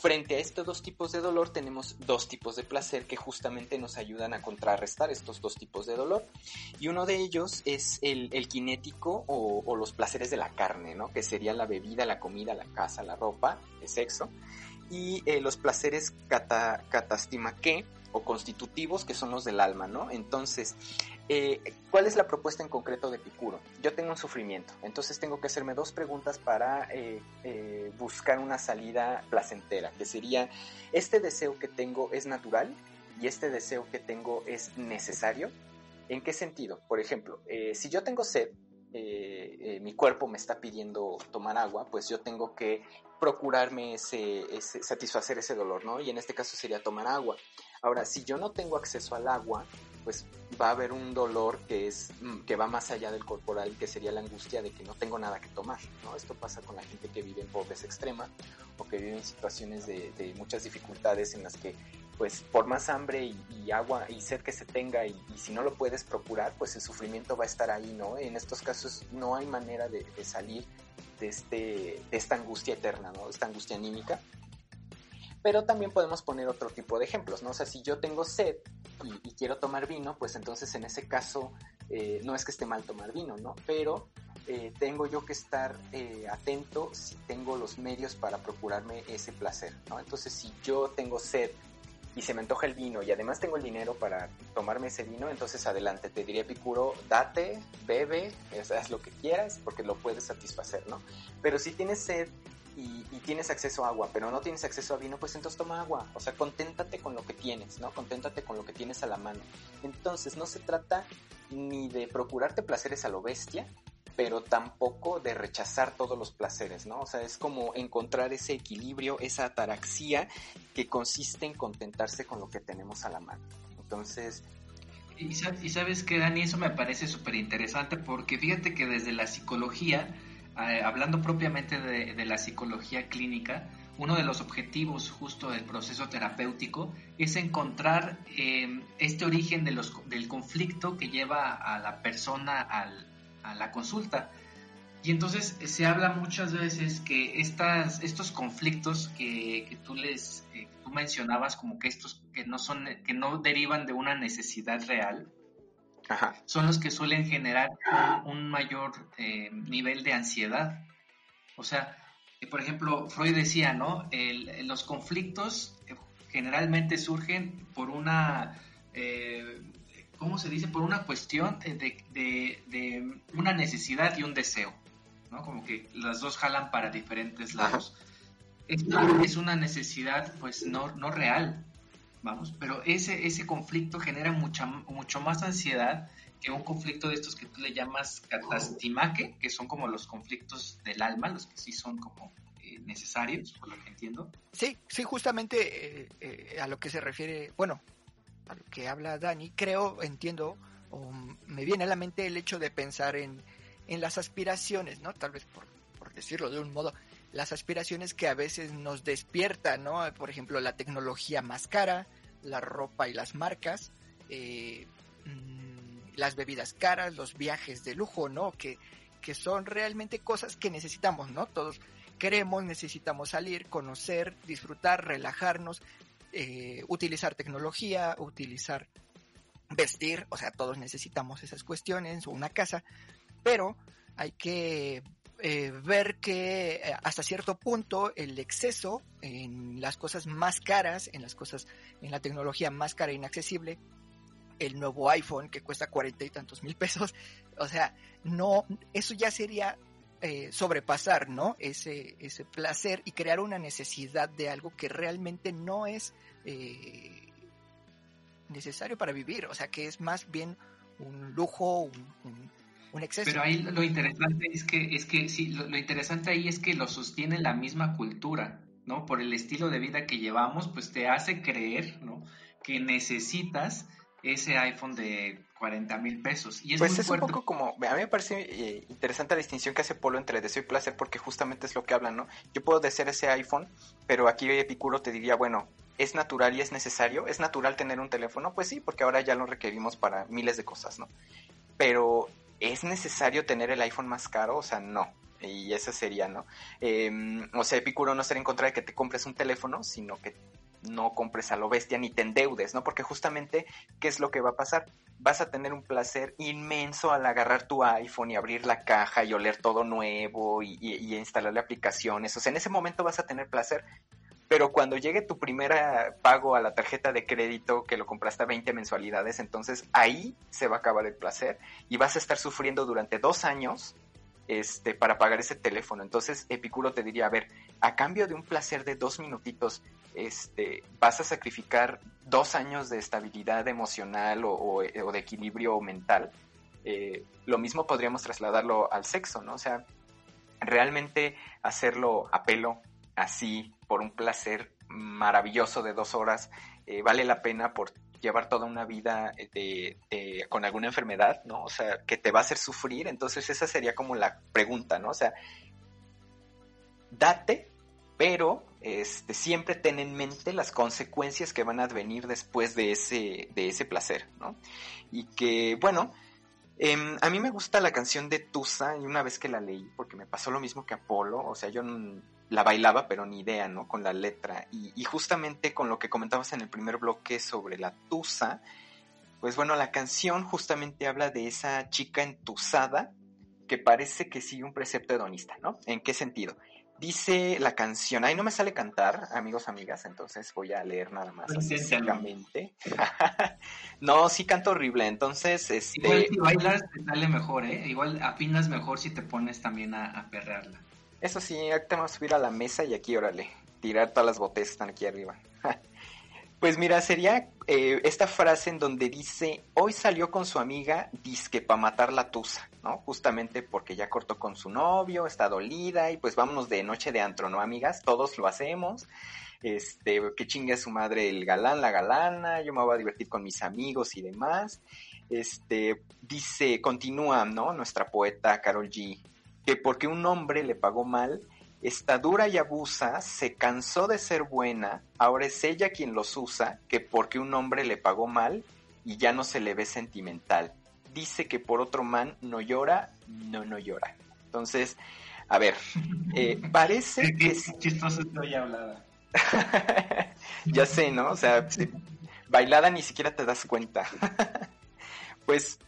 Speaker 3: frente a estos dos tipos de dolor tenemos dos tipos de placer que justamente nos ayudan a contrarrestar estos dos tipos de dolor. Y uno de ellos es el, el kinético o, los placeres de la carne, ¿no? Que sería la bebida, la comida, la casa, la ropa, el sexo. Y eh, los placeres cata, catastimaque o constitutivos que son los del alma, ¿no? Entonces, eh, ¿cuál es la propuesta en concreto de Epicuro? Yo tengo un sufrimiento, entonces tengo que hacerme dos preguntas para eh, eh, buscar una salida placentera, que sería, ¿este deseo que tengo es natural y este deseo que tengo es necesario? ¿En qué sentido? Por ejemplo, eh, si yo tengo sed, mi cuerpo me está pidiendo tomar agua, pues yo tengo que procurarme ese, ese, satisfacer ese dolor, ¿no? Y en este caso sería tomar agua. Ahora, si yo no tengo acceso al agua, pues va a haber un dolor que es que va más allá del corporal, que sería la angustia de que no tengo nada que tomar, ¿no? Esto pasa con la gente que vive en pobreza extrema o que vive en situaciones de, muchas dificultades en las que pues por más hambre y, agua y sed que se tenga y, y, si no lo puedes procurar, pues el sufrimiento va a estar ahí, ¿no? En estos casos no hay manera de, de salir de, este, de esta angustia eterna, ¿no? Esta angustia anímica. Pero también podemos poner otro tipo de ejemplos, ¿no? O sea, si yo tengo sed y, quiero tomar vino, pues entonces en ese caso eh, no es que esté mal tomar vino, ¿no? Pero eh, tengo yo que estar eh, atento si tengo los medios para procurarme ese placer, ¿no? Entonces, si yo tengo sed y se me antoja el vino y además tengo el dinero para tomarme ese vino, entonces adelante, te diría Epicuro, date, bebe, haz lo que quieras porque lo puedes satisfacer, ¿no? Pero si tienes sed y, tienes acceso a agua, pero no tienes acceso a vino, pues entonces toma agua. O sea, conténtate con lo que tienes, ¿no? Conténtate con lo que tienes a la mano. Entonces, no se trata ni de procurarte placeres a lo bestia, pero tampoco de rechazar todos los placeres, ¿no? O sea, es como encontrar ese equilibrio, esa ataraxia que consiste en contentarse con lo que tenemos a la mano. Entonces,
Speaker 4: y, sabes que, Dani, eso me parece súper interesante porque fíjate que desde la psicología, eh, hablando propiamente de, la psicología clínica, uno de los objetivos justo del proceso terapéutico es encontrar eh, este origen del conflicto que lleva a la persona a la consulta. Y entonces se habla muchas veces que estas, estos conflictos que, que tú les eh, tú mencionabas como que estos que no son que no derivan de una necesidad real
Speaker 3: Ajá.
Speaker 4: son los que suelen generar un, un mayor eh, nivel de ansiedad. O sea, por ejemplo, Freud decía, ¿no? El, los conflictos generalmente surgen por una eh, ¿cómo se dice? Por una cuestión de, de, de, una necesidad y un deseo, ¿no? Como que las dos jalan para diferentes lados. Esto es una necesidad, pues, no, no real, vamos, pero ese, ese conflicto genera mucha, mucho más ansiedad que un conflicto de estos que tú le llamas catastimaque, que son como los conflictos del alma, los que sí son como eh, necesarios, por lo que entiendo.
Speaker 5: Sí, sí, justamente eh, eh, a lo que se refiere, bueno, a lo que habla Dani, creo, entiendo, o me viene a la mente el hecho de pensar en, en las aspiraciones, ¿no? Tal vez por, por, decirlo de un modo, las aspiraciones que a veces nos despiertan, ¿no? Por ejemplo, la tecnología más cara, la ropa y las marcas, eh, las bebidas caras, los viajes de lujo, ¿no? Que, que son realmente cosas que necesitamos, ¿no? Todos queremos, necesitamos salir, conocer, disfrutar, relajarnos, eh, utilizar tecnología, utilizar vestir, o sea, todos necesitamos esas cuestiones, una casa, pero hay que eh, ver que eh, hasta cierto punto el exceso en las cosas más caras, en las cosas, en la tecnología más cara e inaccesible, el nuevo iPhone que cuesta cuarenta y tantos mil pesos, o sea, no, eso ya sería eh, sobrepasar, ¿no? Ese, ese placer y crear una necesidad de algo que realmente no es necesario para vivir, o sea, que es más bien un lujo, un, un- un exceso.
Speaker 4: Pero ahí lo interesante es que, es que sí, lo, lo interesante ahí es que lo sostiene la misma cultura, ¿no? Por el estilo de vida que llevamos, pues te hace creer, ¿no? Que necesitas ese iPhone de 40 mil pesos. Y es
Speaker 3: pues
Speaker 4: muy
Speaker 3: es
Speaker 4: fuerte.
Speaker 3: un poco como, a mí me parece eh, interesante la distinción que hace Polo entre deseo y placer porque justamente es lo que hablan, ¿no? Yo puedo desear ese iPhone, pero aquí Epicuro te diría, bueno, ¿es natural y es necesario? ¿Es natural tener un teléfono? Pues sí, porque ahora ya lo requerimos para miles de cosas, ¿no? Pero ¿es necesario tener el iPhone más caro? O sea, no. Y esa sería, ¿no? Eh, o sea, Epicuro no estaría en contra de que te compres un teléfono, sino que no compres a lo bestia ni te endeudes, ¿no? Porque justamente, ¿qué es lo que va a pasar? Vas a tener un placer inmenso al agarrar tu iPhone y abrir la caja y oler todo nuevo y, y- y instalarle aplicaciones. O sea, en ese momento vas a tener placer. Pero cuando llegue tu primer pago a la tarjeta de crédito que lo compraste a 20 mensualidades, entonces ahí se va a acabar el placer y vas a estar sufriendo durante dos años este, para pagar ese teléfono. Entonces Epicuro te diría, a ver, a cambio de un placer de dos minutitos, este, vas a sacrificar dos años de estabilidad emocional o, o de equilibrio mental. Eh, lo mismo podríamos trasladarlo al sexo, ¿no? O sea, realmente hacerlo a pelo, así, por un placer maravilloso de dos horas, eh, vale la pena por llevar toda una vida de, de- con alguna enfermedad, ¿no? O sea, que te va a hacer sufrir. Entonces esa sería como la pregunta, ¿no? O sea, date, pero este, siempre ten en mente las consecuencias que van a venir después de ese, de ese placer, ¿no? Y que, bueno, em, a mí me gusta la canción de Tusa y una vez que la leí, porque me pasó lo mismo que Apolo, o sea, yo la bailaba, pero ni idea, ¿no? Con la letra. Y, y justamente con lo que comentabas en el primer bloque sobre la Tusa, pues bueno, la canción justamente habla de esa chica entusada que parece que sigue un precepto hedonista, ¿no? ¿En qué sentido? Dice la canción, ahí no me sale cantar, amigos, amigas, entonces voy a leer nada más secamente. no, sí canto horrible, entonces,
Speaker 4: Igual
Speaker 3: este,
Speaker 4: si bailas te sale mejor, ¿eh? Igual afinas mejor si te pones también a, a perrearla.
Speaker 3: eso sí, ahorita vamos a subir a la mesa y aquí, órale, tirar todas las botellas que están aquí arriba. Pues mira, sería eh, esta frase en donde dice, hoy salió con su amiga disque para matar la tusa, ¿no? Justamente porque ya cortó con su novio, está dolida y pues vámonos de noche de antro, ¿no, amigas? Todos lo hacemos. Este, que chingue a su madre el galán, la galana, yo me voy a divertir con mis amigos y demás. Este, dice, continúa, ¿no? Nuestra poeta Carol G, que porque un hombre le pagó mal, está dura y abusa, se cansó de ser buena, ahora es ella quien los usa, que porque un hombre le pagó mal y ya no se le ve sentimental. Dice que por otro man no llora, no, no llora. Entonces, a ver, eh, parece
Speaker 4: Qué,
Speaker 3: que...
Speaker 4: chistoso estoy hablada.
Speaker 3: ya sé, ¿no? O sea, bailada ni siquiera te das cuenta. pues,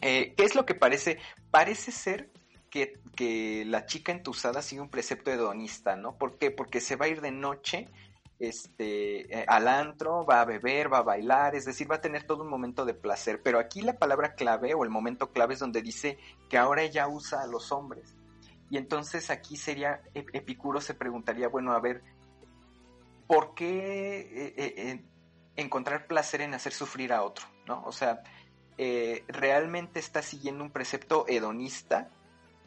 Speaker 3: eh, ¿qué es lo que parece? Parece ser que, la chica entusada sigue un precepto hedonista, ¿no? ¿Por qué? Porque se va a ir de noche este, eh, al antro, va a beber, va a bailar, es decir, va a tener todo un momento de placer. Pero aquí la palabra clave o el momento clave es donde dice que ahora ella usa a los hombres. Y entonces aquí sería, Ep- Epicuro se preguntaría, bueno, a ver, ¿por qué eh, eh, encontrar placer en hacer sufrir a otro? ¿no? O sea, ¿realmente está siguiendo un precepto hedonista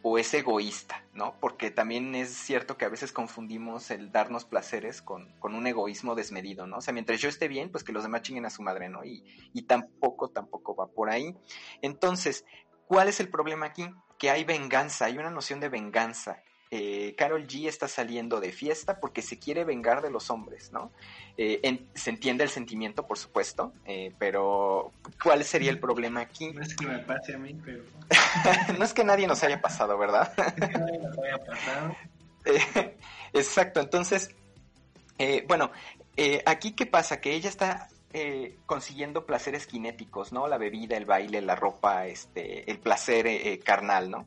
Speaker 3: o es egoísta? ¿no? Porque también es cierto que a veces confundimos el darnos placeres con, con un egoísmo desmedido, ¿no? O sea, mientras yo esté bien, pues que los demás chinguen a su madre, ¿no? Y, y tampoco, tampoco va por ahí. Entonces, ¿cuál es el problema aquí? Que hay venganza, hay una noción de venganza eh, Carol G está saliendo de fiesta porque se quiere vengar de los hombres, ¿no? Eh, en- se entiende el sentimiento, por supuesto, eh, pero ¿cuál sería el problema aquí?
Speaker 4: No es que me pase a mí, pero
Speaker 3: no es que nadie nos haya pasado, ¿verdad?
Speaker 4: es que nadie nos haya pasado.
Speaker 3: Eh, exacto, entonces, eh, bueno, aquí qué pasa, que ella está eh, consiguiendo placeres cinéticos, ¿no? La bebida, el baile, la ropa, este, el placer eh, carnal, ¿no?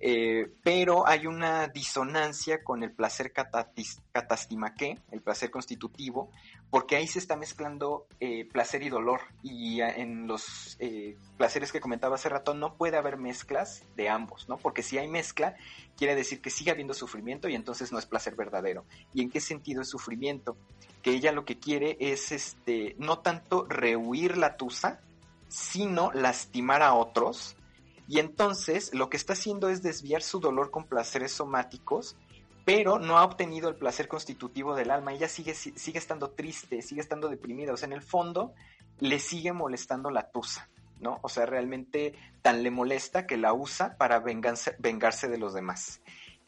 Speaker 3: Eh, pero hay una disonancia con el placer catastimaqué, el placer constitutivo, porque ahí se está mezclando eh, placer y dolor. Y en los eh, placeres que comentaba hace rato no puede haber mezclas de ambos, ¿no? Porque si hay mezcla, quiere decir que sigue habiendo sufrimiento y entonces no es placer verdadero. ¿Y en qué sentido es sufrimiento? Que ella lo que quiere es este no tanto rehuir la tusa, sino lastimar a otros. Y entonces lo que está haciendo es desviar su dolor con placeres somáticos, pero no ha obtenido el placer constitutivo del alma. Ella sigue, sigue estando triste, sigue estando deprimida. O sea, en el fondo le sigue molestando la tusa, ¿no? O sea, realmente tan le molesta que la usa para vengarse, vengarse de los demás.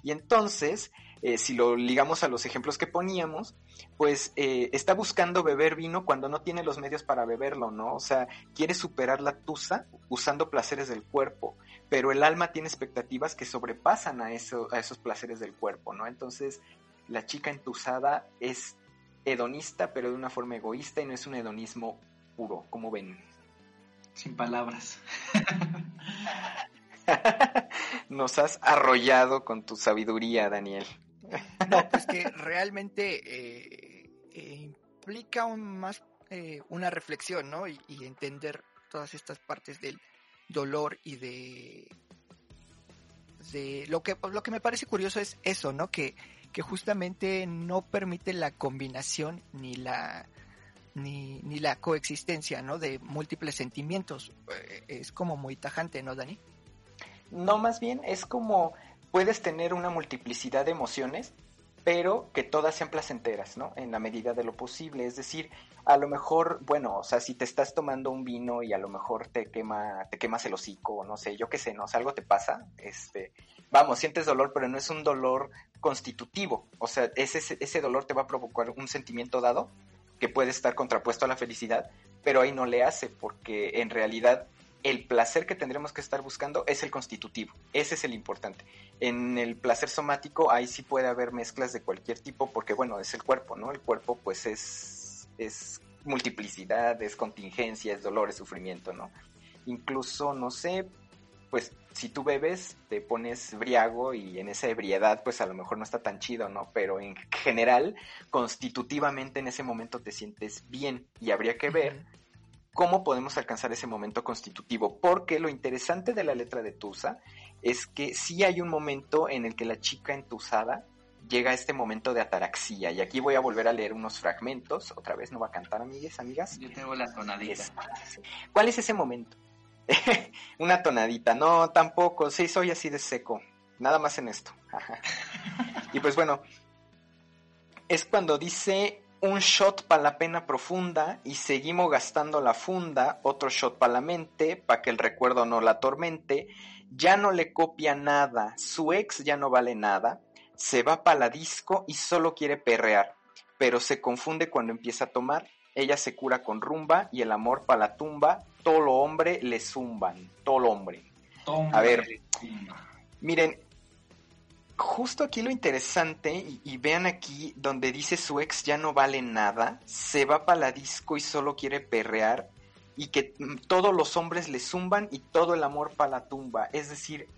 Speaker 3: Y entonces, eh, si lo ligamos a los ejemplos que poníamos, pues eh, está buscando beber vino cuando no tiene los medios para beberlo, ¿no? O sea, quiere superar la tusa usando placeres del cuerpo, pero el alma tiene expectativas que sobrepasan a, eso, a esos placeres del cuerpo, ¿no? Entonces, la chica entusada es hedonista, pero de una forma egoísta y no es un hedonismo puro, como ven.
Speaker 4: Sin palabras.
Speaker 3: Nos has arrollado con tu sabiduría, Daniel.
Speaker 5: No, pues que realmente eh, eh, implica más eh, una reflexión, ¿no? Y, y, entender todas estas partes del dolor y de de lo que lo que me parece curioso es eso, ¿no? Que que justamente no permite la combinación ni la ni, ni la coexistencia, ¿no? De múltiples sentimientos. Es como muy tajante, ¿no, Dani?
Speaker 3: No, más bien es como puedes tener una multiplicidad de emociones, pero que todas sean placenteras, ¿no? En la medida de lo posible. Es decir, a lo mejor, bueno, o sea, si te estás tomando un vino y a lo mejor te quema, te quemas el hocico, no sé, yo qué sé, no, algo te pasa, este, vamos, sientes dolor, pero no es un dolor constitutivo. O sea, ese, ese dolor te va a provocar un sentimiento dado que puede estar contrapuesto a la felicidad, pero ahí no le hace, porque en realidad el placer que tendremos que estar buscando es el constitutivo, ese es el importante. En el placer somático ahí sí puede haber mezclas de cualquier tipo porque bueno, es el cuerpo, ¿no? El cuerpo pues es, es multiplicidad, es contingencia, es dolor, es sufrimiento, ¿no? Incluso, no sé, pues si tú bebes te pones briago y en esa ebriedad pues a lo mejor no está tan chido, ¿no? Pero en general, constitutivamente en ese momento te sientes bien y habría que ver cómo podemos alcanzar ese momento constitutivo, porque lo interesante de la letra de Tusa es que sí hay un momento en el que la chica entusada llega a este momento de ataraxia, y aquí voy a volver a leer unos fragmentos, otra vez no va a cantar, amigas, amigas.
Speaker 4: Yo tengo la tonadita.
Speaker 3: ¿Cuál es ese momento? Una tonadita, no, tampoco, sí, soy así de seco, nada más en esto. y pues bueno, es cuando dice un shot para la pena profunda y seguimos gastando la funda, otro shot para la mente, para que el recuerdo no la atormente, ya no le copia nada, su ex ya no vale nada, se va para la disco y solo quiere perrear, pero se confunde cuando empieza a tomar, ella se cura con rumba y el amor para la tumba, todo lo hombre le zumban, todo lo hombre. a ver, miren, justo aquí lo interesante, y, vean aquí donde dice su ex ya no vale nada, se va para la disco y solo quiere perrear, y que todos los hombres le zumban y todo el amor para la tumba. Es decir,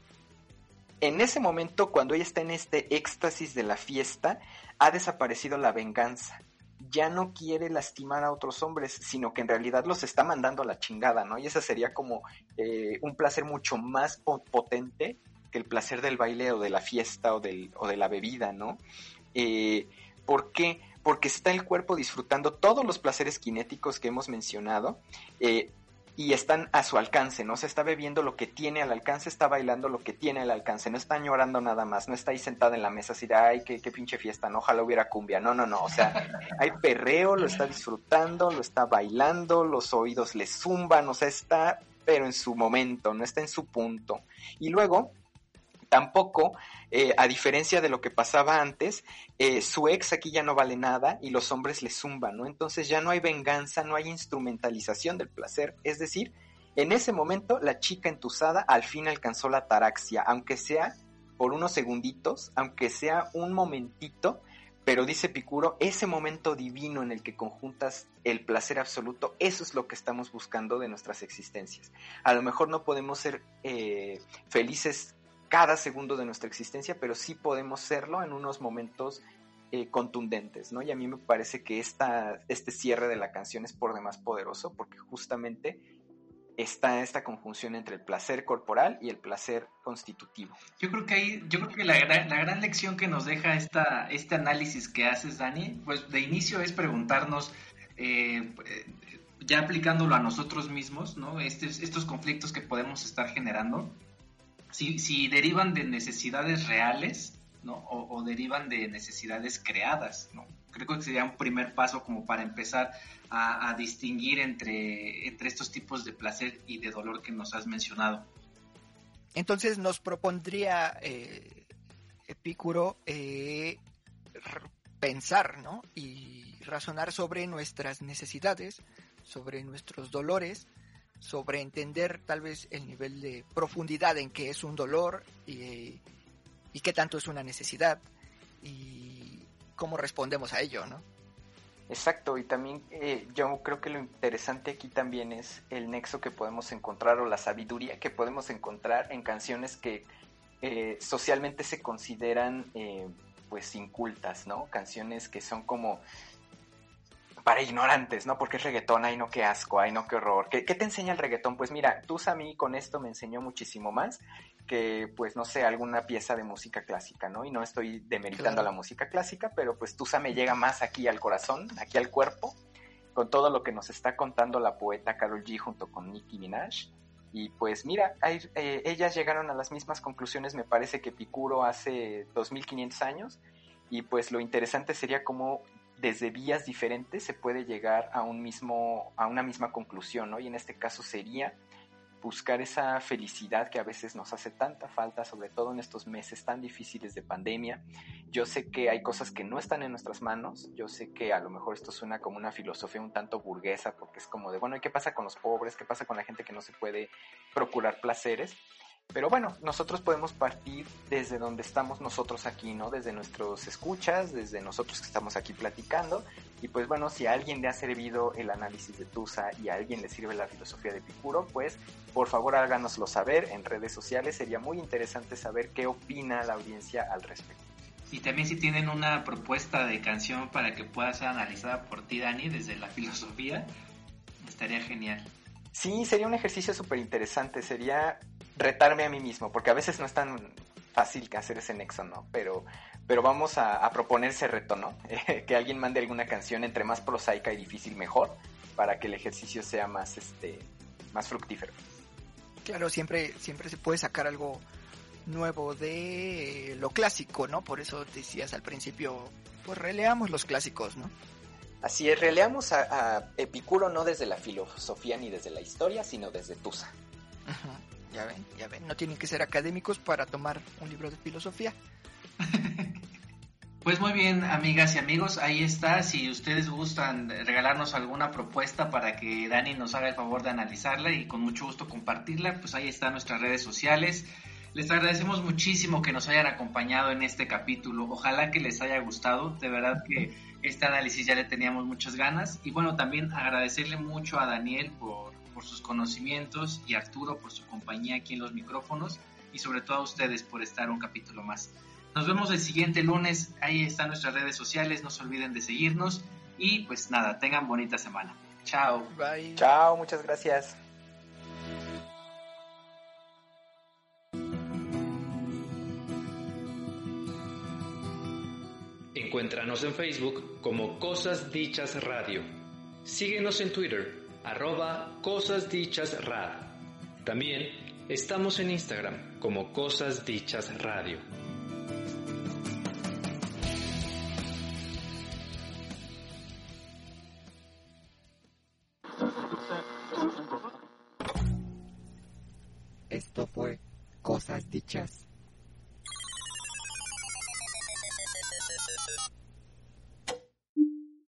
Speaker 3: en ese momento, cuando ella está en este éxtasis de la fiesta, ha desaparecido la venganza. Ya no quiere lastimar a otros hombres, sino que en realidad los está mandando a la chingada, ¿no? Y esa sería como eh, un placer mucho más potente el placer del baile o de la fiesta o, del, o de la bebida, ¿no? Eh, ¿Por qué? Porque está el cuerpo disfrutando todos los placeres cinéticos que hemos mencionado eh, y están a su alcance, ¿no? Se está bebiendo lo que tiene al alcance, está bailando lo que tiene al alcance, no está llorando nada más, no está ahí sentada en la mesa así de, ay, qué, qué pinche fiesta, no, ojalá hubiera cumbia, no, no, no, o sea, hay perreo, lo está disfrutando, lo está bailando, los oídos le zumban, o sea, está, pero en su momento, no está en su punto. Y luego, tampoco, eh, a diferencia de lo que pasaba antes, eh, su ex aquí ya no vale nada y los hombres le zumban, ¿no? Entonces ya no hay venganza, no hay instrumentalización del placer, es decir, en ese momento la chica entusada al fin alcanzó la taraxia, aunque sea por unos segunditos, aunque sea un momentito, pero dice Picuro, ese momento divino en el que conjuntas el placer absoluto, eso es lo que estamos buscando de nuestras existencias. A lo mejor no podemos ser eh, felices cada segundo de nuestra existencia, pero sí podemos serlo en unos momentos eh, contundentes, ¿no? Y a mí me parece que esta, este cierre de la canción es por demás poderoso porque justamente está esta conjunción entre el placer corporal y el placer constitutivo.
Speaker 4: Yo creo que ahí, yo creo que la, la gran lección que nos deja esta, este análisis que haces, Dani, pues de inicio es preguntarnos eh, ya aplicándolo a nosotros mismos, ¿no? Estes- estos conflictos que podemos estar generando, si, derivan de necesidades reales, ¿no? O, o derivan de necesidades creadas, ¿no? Creo que sería un primer paso como para empezar a, distinguir entre, entre estos tipos de placer y de dolor que nos has mencionado.
Speaker 5: Entonces nos propondría eh, Epicuro eh, pensar, ¿no? Y razonar sobre nuestras necesidades, sobre nuestros dolores, sobre entender tal vez el nivel de profundidad en que es un dolor y, y qué tanto es una necesidad y cómo respondemos a ello, ¿no?
Speaker 3: Exacto, y también eh, yo creo que lo interesante aquí también es el nexo que podemos encontrar o la sabiduría que podemos encontrar en canciones que eh, socialmente se consideran eh, pues incultas, ¿no? Canciones que son como para ignorantes, ¿no? Porque es reggaetón, ay no, qué asco, ay no, qué horror. ¿Qué, qué te enseña el reggaetón? Pues mira, tú a mí con esto me enseñó muchísimo más que, pues, no sé, alguna pieza de música clásica, ¿no? Y no estoy demeritando
Speaker 5: Claro.
Speaker 3: la música clásica, pero pues Tusa me llega más aquí al corazón, aquí al cuerpo, con todo lo que nos está contando la poeta Carol G junto con Nicki Minaj. Y pues mira, hay- eh, ellas llegaron a las mismas conclusiones, me parece que Picuro hace 2500 años. Y pues lo interesante sería cómo desde vías diferentes se puede llegar a un mismo, a una misma conclusión, ¿no? Y en este caso sería buscar esa felicidad que a veces nos hace tanta falta, sobre todo en estos meses tan difíciles de pandemia. Yo sé que hay cosas que no están en nuestras manos, yo sé que a lo mejor esto suena como una filosofía un tanto burguesa, porque es como de, bueno, ¿y qué pasa con los pobres? ¿Qué pasa con la gente que no se puede procurar placeres? Pero bueno, nosotros podemos partir desde donde estamos nosotros aquí, ¿no? Desde nuestros escuchas, desde nosotros que estamos aquí platicando. Y pues bueno, si a alguien le ha servido el análisis de Tusa y a alguien le sirve la filosofía de Picuro, pues por favor háganoslo saber en redes sociales. Sería muy interesante saber qué opina la audiencia al respecto.
Speaker 4: Y también si tienen una propuesta de canción para que pueda ser analizada por ti, Dani, desde la filosofía, estaría genial.
Speaker 3: Sí, sería un ejercicio súper interesante. Sería retarme a mí mismo, porque a veces no es tan fácil que hacer ese nexo, ¿no? Pero, pero vamos a, a proponer ese reto, ¿no? que alguien mande alguna canción entre más prosaica y difícil mejor, para que el ejercicio sea más, este, más fructífero.
Speaker 5: Claro, siempre, siempre se puede sacar algo nuevo de lo clásico, ¿no? Por eso decías al principio, pues releamos los clásicos, ¿no?
Speaker 3: Así es, releamos a, a Epicuro no desde la filosofía ni desde la historia, sino desde Tusa.
Speaker 5: Ajá, Ya ven, ya ven, no tienen que ser académicos para tomar un libro de filosofía.
Speaker 4: Pues muy bien, amigas y amigos, ahí está. Si ustedes gustan regalarnos alguna propuesta para que Dani nos haga el favor de analizarla y con mucho gusto compartirla, pues ahí están nuestras redes sociales. Les agradecemos muchísimo que nos hayan acompañado en este capítulo. Ojalá que les haya gustado. De verdad que este análisis ya le teníamos muchas ganas. Y bueno, también agradecerle mucho a Daniel por, por sus conocimientos y a Arturo por su compañía aquí en los micrófonos y sobre todo a ustedes por estar un capítulo más. Nos vemos el siguiente lunes. Ahí están nuestras redes sociales. No se olviden de seguirnos. Y pues nada, tengan bonita semana. Chao.
Speaker 5: Bye.
Speaker 3: Chao, muchas gracias.
Speaker 8: Encuéntranos en Facebook como Cosas Dichas Radio. Síguenos en Twitter, arroba Cosas Dichas Rad. También estamos en Instagram como Cosas Dichas Radio.